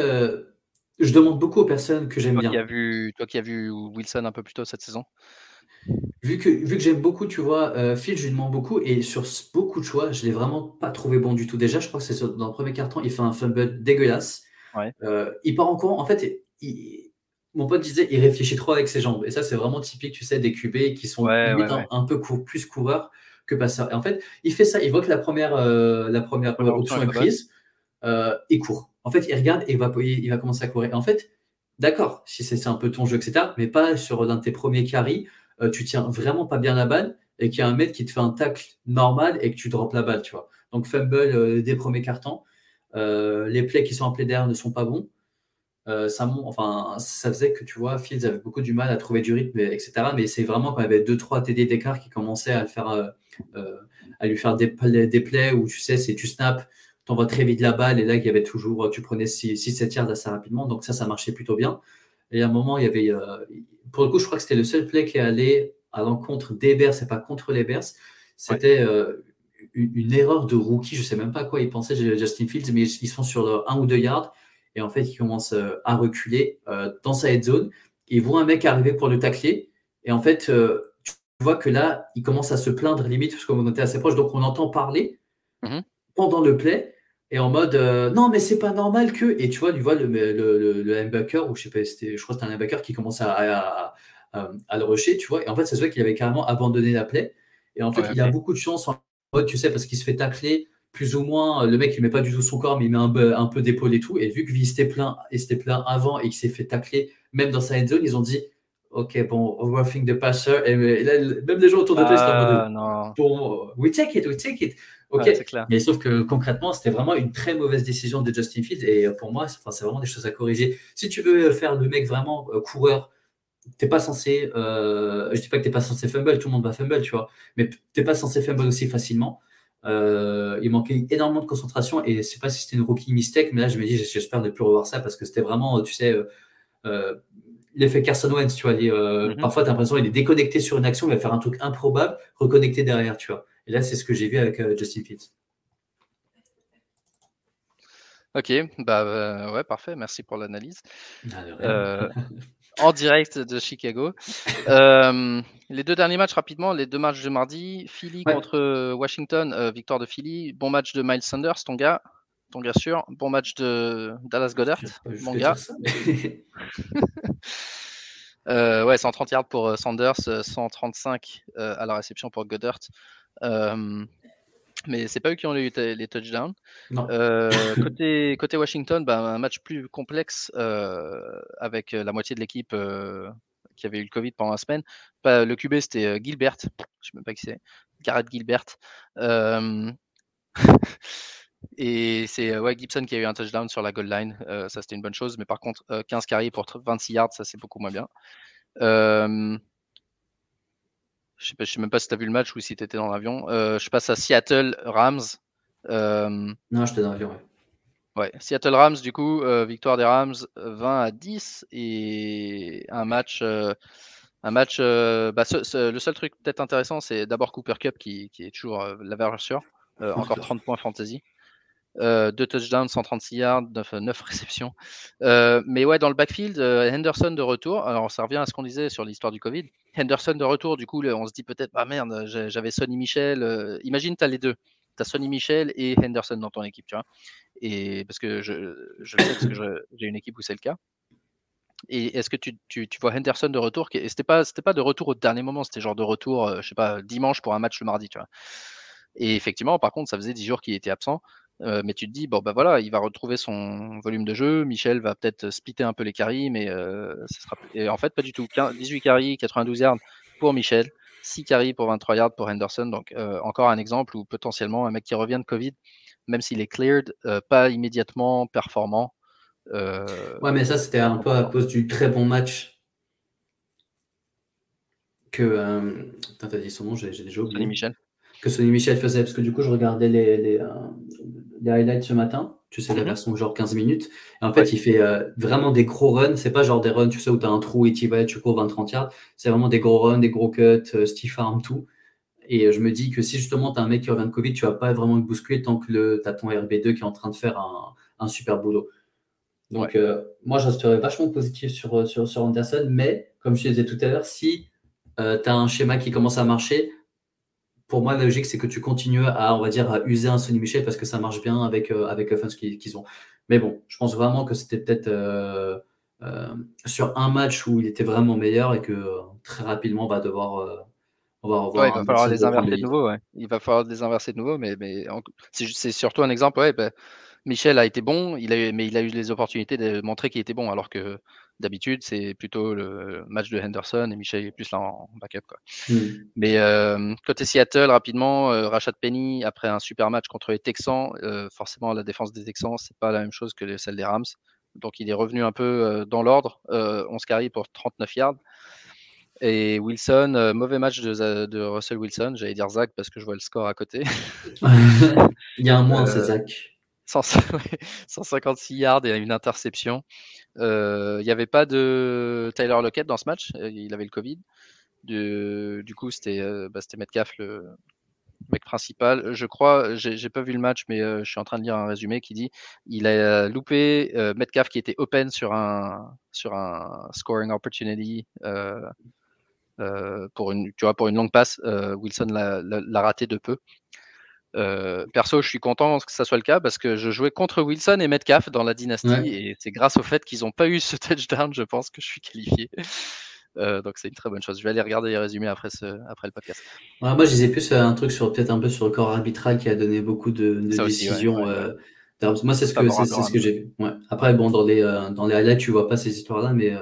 S2: je demande beaucoup aux personnes que j'aime bien.
S1: Qui vu, toi qui as vu Wilson un peu plus tôt cette saison
S2: Vu que, vu que j'aime beaucoup, tu vois, euh, Phil, je lui demande beaucoup et sur beaucoup de choix, je ne l'ai vraiment pas trouvé bon du tout. Déjà, je crois que c'est dans le premier carton, il fait un fumble dégueulasse. Euh, il part en courant. En fait, mon pote disait, il réfléchit trop avec ses jambes. Et ça, c'est vraiment typique, tu sais, des QB qui sont un, peu plus coureurs que passeurs. Et en fait, il fait ça, il voit que la première, euh, la première option est prise, il court. En fait, il regarde et il va, commencer à courir. en fait, d'accord, si c'est un peu ton jeu, etc., mais pas sur l'un de tes premiers carries, euh, tu tiens vraiment pas bien la balle et qu'il y a un mec qui te fait un tacle normal et que tu drops la balle, tu vois. Donc, fumble euh, des premiers cartons. Euh, les plays qui sont appelés derrière ne sont pas bons. ça, enfin, ça faisait que tu vois, Fields avait beaucoup du mal à trouver du rythme, etc. Mais c'est vraiment quand il y avait 2-3 TD d'écart qui commençaient à lui faire des, des plays où tu sais, c'est tu snaps, t'envoies très vite la balle et là, il y avait toujours, tu prenais 6-7 yards assez rapidement. Donc ça, ça marchait plutôt bien. Et à un moment, il y avait, euh, pour le coup, je crois que c'était le seul play qui est allé à l'encontre des Bears et pas contre les Bears. C'était euh, une, erreur de rookie. Je sais même pas à quoi ils pensaient, Justin Fields, mais ils sont sur le 1 ou 2 yards. Et en fait, ils commencent euh, à reculer dans sa head zone. Ils voient un mec arriver pour le tacler. Et en fait, tu vois que là, il commence à se plaindre limite parce qu'on était assez proche. Donc, on entend parler mm-hmm. pendant le play et en mode euh, non mais c'est pas normal que et tu vois tu vois le, le, le, linebacker ou je sais pas c'était je crois que c'était un linebacker qui commence à, à, à, le rusher tu vois. Et en fait ça se voit qu'il avait carrément abandonné la play et en fait il a beaucoup de chance en mode tu sais parce qu'il se fait tacler plus ou moins le mec il met pas du tout son corps mais il met un peu, un peu d'épaule et tout. Et vu que il s'était plein et c'était plein avant et qu'il s'est fait tacler même dans sa end zone ils ont dit ok bon roughing the passer. Et, même les gens autour de toi
S1: ah, non.
S2: bon we take it we take it Ok, mais sauf que concrètement, c'était vraiment une très mauvaise décision de Justin Fields. Et euh, pour moi, c'est vraiment des choses à corriger. Si tu veux faire le mec vraiment euh, coureur, t'es pas censé. Euh, je dis pas que t'es pas censé fumble, tout le monde va fumble, tu vois. Mais t'es pas censé fumble aussi facilement. Euh, il manquait énormément de concentration et c'est pas si c'était une rookie mistake, mais là je me dis j'espère ne plus revoir ça parce que c'était vraiment, tu sais, l'effet Carson Wentz, tu vois. Mm-hmm. Parfois, tu as l'impression qu'il est déconnecté sur une action, il va faire un truc improbable, reconnecté derrière, tu vois. Et là, c'est ce que j'ai vu avec euh, Justin Fields.
S1: Ok, bah ouais, parfait, merci pour l'analyse.
S2: Ah,
S1: en direct de Chicago. Euh, les deux derniers matchs rapidement, les deux matchs de mardi, Philly contre Washington, euh, victoire de Philly, bon match de Miles Sanders, ton gars, ton gars sûr, bon match de Dallas Goddard, mon gars. Euh, ouais, 130 yards pour Sanders, 135 à la réception pour Goddard mais c'est pas eux qui ont eu les touchdowns. Euh, côté, côté Washington, bah, un match plus complexe euh, avec euh, la moitié de l'équipe qui avait eu le Covid pendant la semaine. le QB, c'était Gilbert. Je sais même pas qui c'est. Garrett Gilbert. et c'est ouais, Gibson qui a eu un touchdown sur la goal line. ça, c'était une bonne chose. Mais par contre, 15 carries pour 26 yards, ça, c'est beaucoup moins bien. Je ne sais, même pas si tu as vu le match ou si tu étais dans l'avion. Euh, je passe à Seattle Rams.
S2: Euh, non, j'étais dans l'avion,
S1: ouais. Seattle Rams, du coup, euh, victoire des Rams 20 à 10 et un match. un match bah, le seul truc peut-être intéressant, c'est d'abord Cooper Cup qui, est toujours la valeur sûre. encore 30 points fantasy. Euh, deux touchdowns, 136 yards, 9, 9 réceptions. Euh, mais ouais, dans le backfield, euh, Henderson de retour. Alors, ça revient à ce qu'on disait sur l'histoire du Covid. Henderson de retour, du coup, on se dit peut-être, ah merde, j'avais Sonny Michel. imagine, tu as les deux. Tu as Sonny Michel et Henderson dans ton équipe, tu vois. Et parce que je, j'ai une équipe où c'est le cas. Et est-ce que tu, tu, tu, vois Henderson de retour Et c'était pas, pas de retour au dernier moment, c'était genre de retour, je sais pas, dimanche pour un match le mardi, tu vois. Et effectivement, par contre, ça faisait 10 jours qu'il était absent. Euh, mais tu te dis, bon, bah voilà, il va retrouver son volume de jeu. Michel va peut-être splitter un peu les carries, mais euh, sera... Et en fait, pas du tout. 18 carries, 92 yards pour Michel, 6 carries pour 23 yards pour Henderson. Donc, euh, encore un exemple où potentiellement un mec qui revient de Covid, même s'il est cleared, pas immédiatement performant.
S2: ouais, mais ça, c'était un peu à cause du très bon match que. Putain, t'as dit son nom, j'ai déjà oublié.
S1: Michel
S2: que Sonny Michel faisait, parce que du coup, je regardais les, les, euh, highlights ce matin, tu sais, la mhm. version genre 15 minutes, et en fait, il fait euh, vraiment des gros runs, c'est pas genre des runs, tu sais, où tu as un trou et tu vas, tu cours 20-30 yards, c'est vraiment des gros runs, des gros cuts, euh, stiff arm, tout. Et je me dis que si justement tu as un mec qui revient de Covid, tu vas pas vraiment le bousculer tant que tu as ton RB2 qui est en train de faire un, un super boulot. Donc, moi, je resterais vachement positif sur, sur, sur Anderson, mais comme je te disais tout à l'heure, si tu as un schéma qui commence à marcher, pour moi, la logique, c'est que tu continues à, on va dire, à user un Sonny Michel parce que ça marche bien avec, euh, avec fans qu'ils ont. Mais bon, je pense vraiment que c'était peut-être euh, euh, sur un match où il était vraiment meilleur et que très rapidement, on va devoir.
S1: on va revoir il va falloir les inverser de nouveau. Il va falloir les inverser de nouveau, mais, mais c'est surtout un exemple. Ouais, bah, Michel a été bon, il a mais il a eu les opportunités de montrer qu'il était bon, alors que D'habitude, c'est plutôt le match de Henderson et Michel est plus là en backup. Quoi. Hmm. Mais euh, côté Seattle, rapidement, euh, Rachat Penny, après un super match contre les Texans, euh, forcément, la défense des Texans, c'est pas la même chose que celle des Rams. Donc, il est revenu un peu dans l'ordre. 11 carries pour 39 yards. Et Wilson, mauvais match de, Russell Wilson. J'allais dire Zach parce que je vois le score à côté.
S2: il y a un moins, c'est Zach.
S1: 156 yards et une interception. Il n'y avait pas de Tyler Lockett dans ce match. Il avait le Covid. du coup, c'était bah, Metcalf, le mec principal. Je crois, j'ai pas vu le match, mais je suis en train de lire un résumé qui dit il a loupé Metcalf qui était open sur un, sur un scoring opportunity. pour une, tu vois, pour une longue passe, Wilson l'a raté de peu. Euh, perso, je suis content que ça soit le cas parce que je jouais contre Wilson et Metcalf dans la dynastie et c'est grâce au fait qu'ils n'ont pas eu ce touchdown, je pense que je suis qualifié. Euh, donc c'est une très bonne chose. Je vais aller regarder les résumés après, ce, après le podcast.
S2: moi, je disais plus euh, un truc sur peut-être un peu sur le corps arbitral qui a donné beaucoup de, décisions. moi, c'est ce que, c'est, ce que j'ai vu. Après, bon, dans les, dans les highlights, tu vois pas ces histoires-là, mais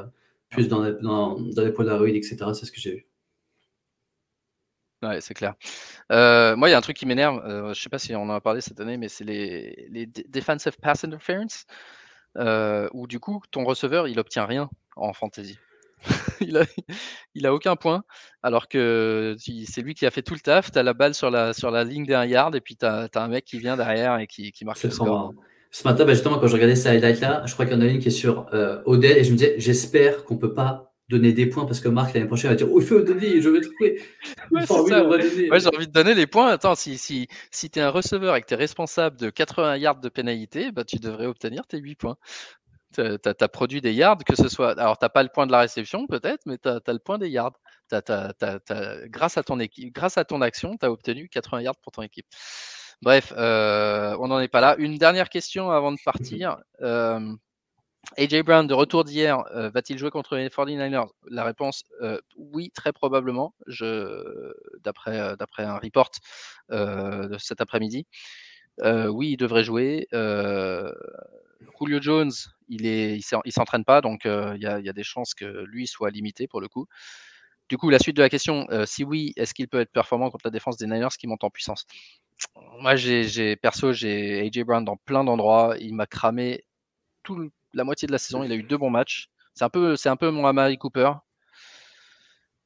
S2: plus dans les, dans, dans les Polaroids, etc., c'est ce que j'ai vu.
S1: Ouais, c'est clair. Euh, moi, il y a un truc qui m'énerve, euh, je sais pas si on en a parlé cette année, mais c'est les, defensive pass interference, euh, où du coup, ton receveur, il obtient rien en fantasy. il, a, il a aucun point, alors que c'est lui qui a fait tout le taf. Tu as la balle sur la, sur la ligne 1 yard, et puis tu as, un mec qui vient derrière et qui, qui marque le score.
S2: Ce matin, bah, justement, quand je regardais ça highlight là, je crois qu'il y en a une qui est sur Odell, et je me disais, j'espère qu'on peut pas donner des points parce que Marc l'année prochaine va dire Oh, il faut donner, je vais trouver.
S1: Ouais, j'ai envie de donner les points. Attends, si, si, si tu es un receveur et que tu es responsable de 80 yards de pénalité, bah, tu devrais obtenir tes 8 points. Tu as, produit des yards, que ce soit. Alors, tu n'as pas le point de la réception, peut-être, mais tu as, le point des yards. grâce, à ton équipe, grâce à ton action, tu as obtenu 80 yards pour ton équipe. Bref, euh, on n'en est pas là. Une dernière question avant de partir. Euh, AJ Brown, de retour d'hier, euh, va-t-il jouer contre les 49ers La réponse, euh, oui, très probablement, d'après, euh, d'après un report de cet après-midi. oui, il devrait jouer. Julio Jones, il est, il s'entraîne pas, donc il y, a des chances que lui soit limité pour le coup. Du coup, la suite de la question, si oui, est-ce qu'il peut être performant contre la défense des Niners qui monte en puissance? Moi, j'ai perso, j'ai AJ Brown dans plein d'endroits. Il m'a cramé tout le la moitié de la saison. Il a eu deux bons matchs. C'est un peu, c'est un peu mon Amari Cooper.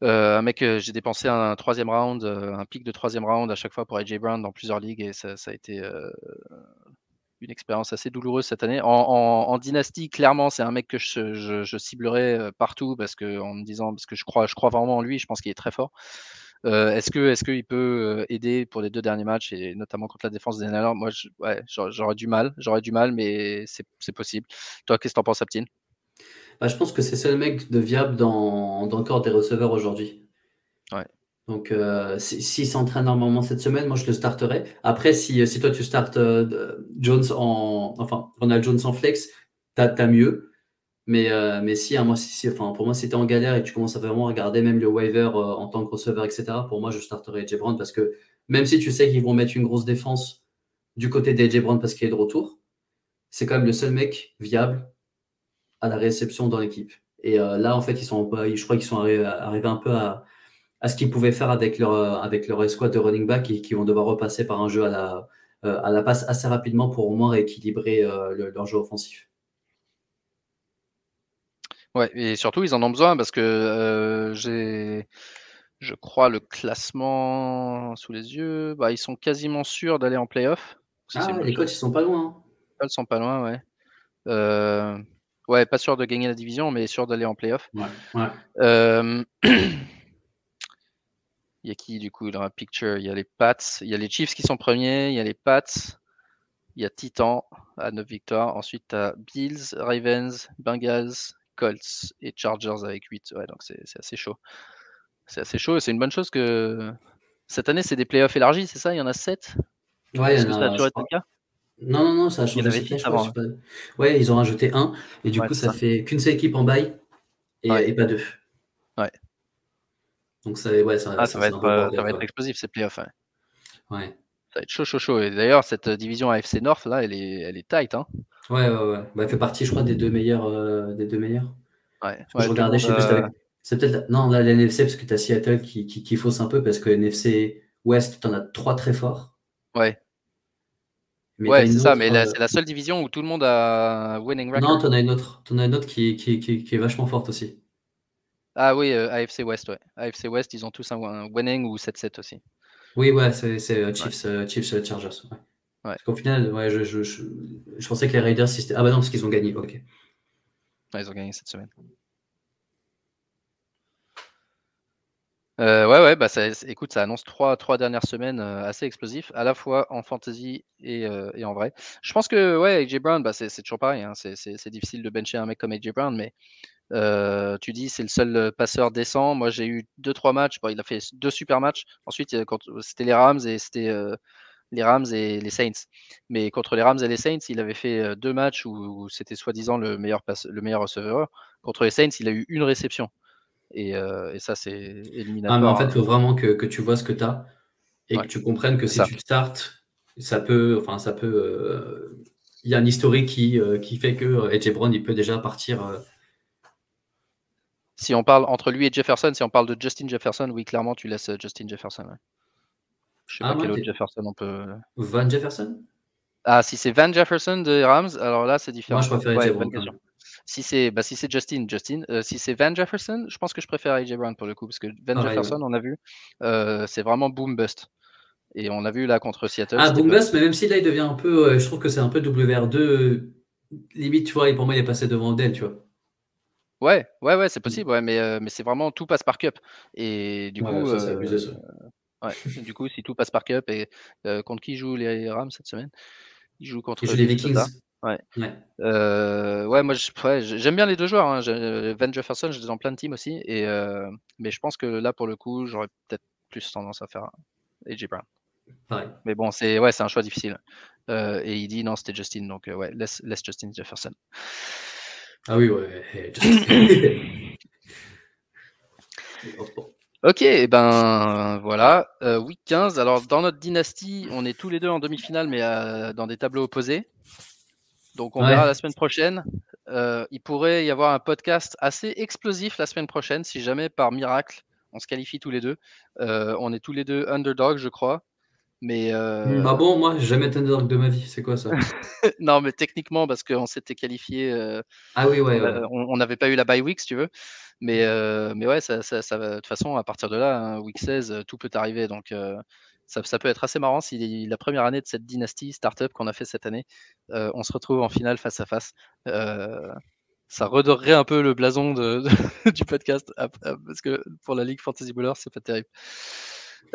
S1: Euh, un mec, j'ai dépensé un, troisième round, euh, un pic de troisième round à chaque fois pour AJ Brown dans plusieurs ligues et ça, a été euh, une expérience assez douloureuse cette année. En, dynastie, clairement, c'est un mec que je, je, ciblerai partout parce que en me disant parce que je crois, je crois vraiment en lui. Je pense qu'il est très fort. Est-ce que est-ce qu'il peut aider pour les deux derniers matchs et notamment contre la défense des Niners? Moi, ouais, j'aurais du mal, j'aurais du mal, mais c'est possible. Toi, qu'est-ce que tu en penses, Aptine?
S2: Bah, je pense que c'est le mec de viable dans, dans le corps des receveurs aujourd'hui.
S1: Ouais.
S2: Donc, s'il s'entraîne normalement cette semaine, moi je le starterai. Après, si, si toi tu startes Jones en. Enfin, Ronald Jones en flex, t'as as mieux. Mais, euh, hein, si, enfin, pour moi, si tu es en galère et que tu commences à vraiment regarder même le waiver euh, en tant que receveur, etc., pour moi, je starterai AJ Brown parce que même si tu sais qu'ils vont mettre une grosse défense du côté d'AJ Brown parce qu'il est de retour, c'est quand même le seul mec viable à la réception dans l'équipe. Et euh, là, en fait, ils sont, je crois qu'ils sont arrivés, un peu à, à ce qu'ils pouvaient faire avec leur, avec leur escouade de running back et qui vont devoir repasser par un jeu à la, à la passe assez rapidement pour au moins rééquilibrer leur jeu offensif.
S1: Ouais, et surtout, ils en ont besoin parce que j'ai, je crois, le classement sous les yeux. Bah, ils sont quasiment sûrs d'aller en playoff.
S2: ah, les coachs, ils sont pas loin.
S1: Hein. Ils sont pas loin, ouais. ouais, pas sûr de gagner la division, mais sûr d'aller en playoff.
S2: Ouais, ouais.
S1: il y a qui, du coup, dans la picture? Il y a les Pats, il y a les Chiefs qui sont premiers, il y a les Pats, il y a Titan à 9 victoires. Ensuite, tu as Bills, Ravens, Bengals, Colts et Chargers avec 8. Ouais, donc c'est assez chaud. C'est assez chaud et c'est une bonne chose que cette année, c'est des playoffs élargis, c'est ça? Il y en a 7
S2: Ouais, en a, ça a toujours été le cas? Non, non, non, ça a changé. Il avant. Hein. Ouais, ils ont rajouté un et du coup, ça, fait qu'une seule équipe en bail et, pas deux.
S1: Ouais.
S2: Donc ça, ouais, ça,
S1: ah, ça, va, être, ça va être explosif ces playoffs.
S2: Ouais. ouais.
S1: Ça va être chaud, chaud, chaud. Et d'ailleurs, cette division AFC North, là, elle est, elle est tight. Hein
S2: Ouais, ouais, ouais. Bah, elle fait partie, je crois, des deux meilleurs. Euh, des deux meilleurs.
S1: Ouais.
S2: je regardais, je sais plus. Euh, c'est peut-être. Non, là, l'NFC, parce que tu as Seattle qui, qui, qui, fausse un peu, parce que NFC West, tu en as trois très forts.
S1: Ouais. ouais, c'est ça, mais euh, c'est la seule division où tout le monde a winning record.
S2: Non, tu en as une autre. Tu en as une autre qui, qui, qui, est vachement forte aussi.
S1: Ah oui, AFC West, ouais. AFC West, ils ont tous un, winning ou 7-7 aussi.
S2: Oui, ouais, c'est Chiefs, Chiefs Chargers. Ouais. Parce qu'au final, ouais, je, je, je, je, pensais que les Raiders. Ah bah non, parce qu'ils ont gagné, ok.
S1: Ils ont gagné cette semaine. Euh, ouais, ouais, bah écoute, ça annonce trois, trois dernières semaines euh, assez explosifs, à la fois en fantasy et, euh, en vrai. Je pense que, ouais, AJ Brown, bah, c'est toujours pareil. Hein, c'est difficile de bencher un mec comme AJ Brown, mais tu dis c'est le seul passeur décent. Moi, j'ai eu deux, trois matchs. Bon, il a fait deux super matchs. Ensuite, c'était les Rams et c'était les Rams et les Saints. Mais contre les Rams et les Saints, il avait fait deux matchs où, c'était soi-disant le le meilleur receveur. Contre les Saints, il a eu une réception. Et, ça, c'est éliminatoire.
S2: Ah, mais en fait, il faut vraiment que, tu vois ce que tu as et que tu comprennes que si tu startes, ça peut. Enfin, ça peut. Il y a un historique qui, qui fait que Edge Brown, il peut déjà partir.
S1: Si on parle entre lui et Jefferson, si on parle de Justin Jefferson, oui, clairement, tu laisses Justin Jefferson. Je sais ah, pas quel autre Jefferson on peut.
S2: Van Jefferson?
S1: Ah, si c'est Van Jefferson de Rams, alors là, c'est différent.
S2: Moi, je préfère AJ Brown.
S1: Si c'est bah, si Justin, Justin. Euh, si c'est Van Jefferson, je pense que je préfère AJ Brown pour le coup, parce que Van Jefferson, on a vu, euh, c'est vraiment boom bust. Et on a vu là contre Seattle.
S2: Ah, boom bust, mais même si là, il devient un peu. je trouve que c'est un peu WR2. Limite, tu vois, pour moi, il est passé devant Odell, tu vois.
S1: Ouais, ouais, ouais, c'est possible, ouais, mais, mais c'est vraiment tout passe par cup. Et du coup, ça, abusé, ça. Ouais, du coup, si tout passe par cup et contre qui jouent les Rams cette semaine? Ils jouent contre
S2: les Vikings.
S1: Ouais. Ouais. ouais, moi j'aime bien les deux joueurs. Hein. Van Jefferson, je les en plein de teams aussi. Et, mais je pense que là, pour le coup, j'aurais peut-être plus tendance à faire AJ Brown. Mais bon, c'est ouais, un choix difficile. et il dit non, c'était Justin. Donc ouais, laisse, laisse Justin Jefferson.
S2: Ah oui, ouais.
S1: ok, et ben voilà. week 15. Alors, dans notre dynastie, on est tous les deux en demi-finale, mais dans des tableaux opposés. Donc, on verra la semaine prochaine. il pourrait y avoir un podcast assez explosif la semaine prochaine, si jamais par miracle, on se qualifie tous les deux. on est tous les deux underdog, je crois. Mais
S2: euh... Ah bon, moi, jamais été underdog de ma vie. C'est quoi ça?
S1: Non, mais techniquement, parce qu'on s'était qualifié. Euh...
S2: Ah oui, ouais.
S1: On n'avait pas eu la bye week, si tu veux. Mais, euh, mais ouais, ça, ça, ça, de toute façon, à partir de là, hein, week 16, tout peut arriver. Donc, euh, ça, ça, peut être assez marrant si la première année de cette dynastie startup qu'on a fait cette année, euh, on se retrouve en finale face à face. ça redorerait un peu le blason de, du podcast, parce que pour la Ligue Fantasy Bowler, c'est pas terrible.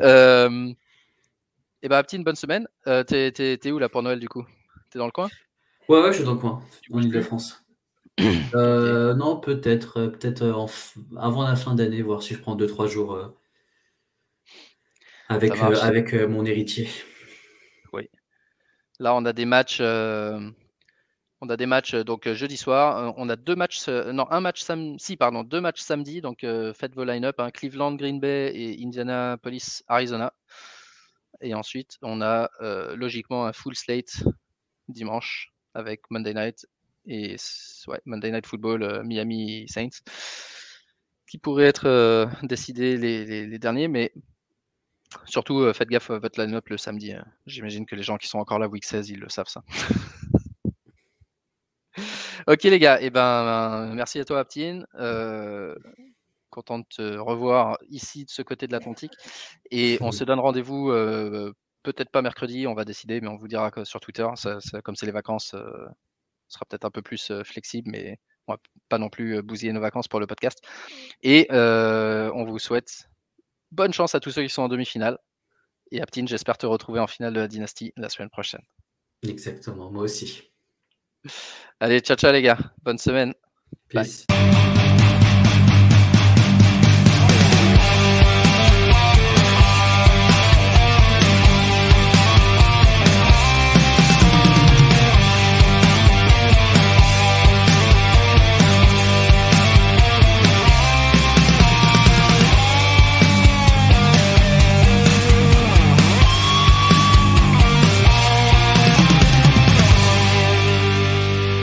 S1: Euh, et eh bah, petite bonne semaine. Euh, t'es, où là pour Noël du coup? T'es dans le coin?
S2: Ouais, ouais, je suis dans le coin, en Ile-de-France. Euh, non, peut-être, euh, peut-être avant la fin d'année, voir si je prends 2-3 jours avec, avec mon héritier.
S1: Oui. Là, on a des matchs. On a des matchs donc jeudi soir. on a deux matchs, non un match samedi, pardon, deux matchs samedi. Donc faites vos line-up hein, Cleveland, Green Bay et Indianapolis, Arizona. Et ensuite, on a euh, logiquement un full slate dimanche avec Monday Night et ouais, Monday Night Football euh, Miami Saints qui pourraient être euh, décidés les, derniers, mais surtout faites gaffe à votre line-up le samedi. Hein. J'imagine que les gens qui sont encore là week 16, ils le savent ça. ok les gars, et eh ben merci à toi Aptine content de te revoir ici de ce côté de l'Atlantique. Et on se donne rendez-vous, euh, peut-être pas mercredi, on va décider, mais on vous dira sur Twitter. Comme c'est les vacances, euh, sera peut-être un peu plus euh, flexible, mais on va pas non plus bousiller nos vacances pour le podcast. Et on vous souhaite bonne chance à tous ceux qui sont en demi-finale. Et Aptine, j'espère te retrouver en finale de la dynastie la semaine prochaine.
S2: Exactement, moi aussi.
S1: Allez, ciao ciao les gars, bonne semaine.
S2: Peace.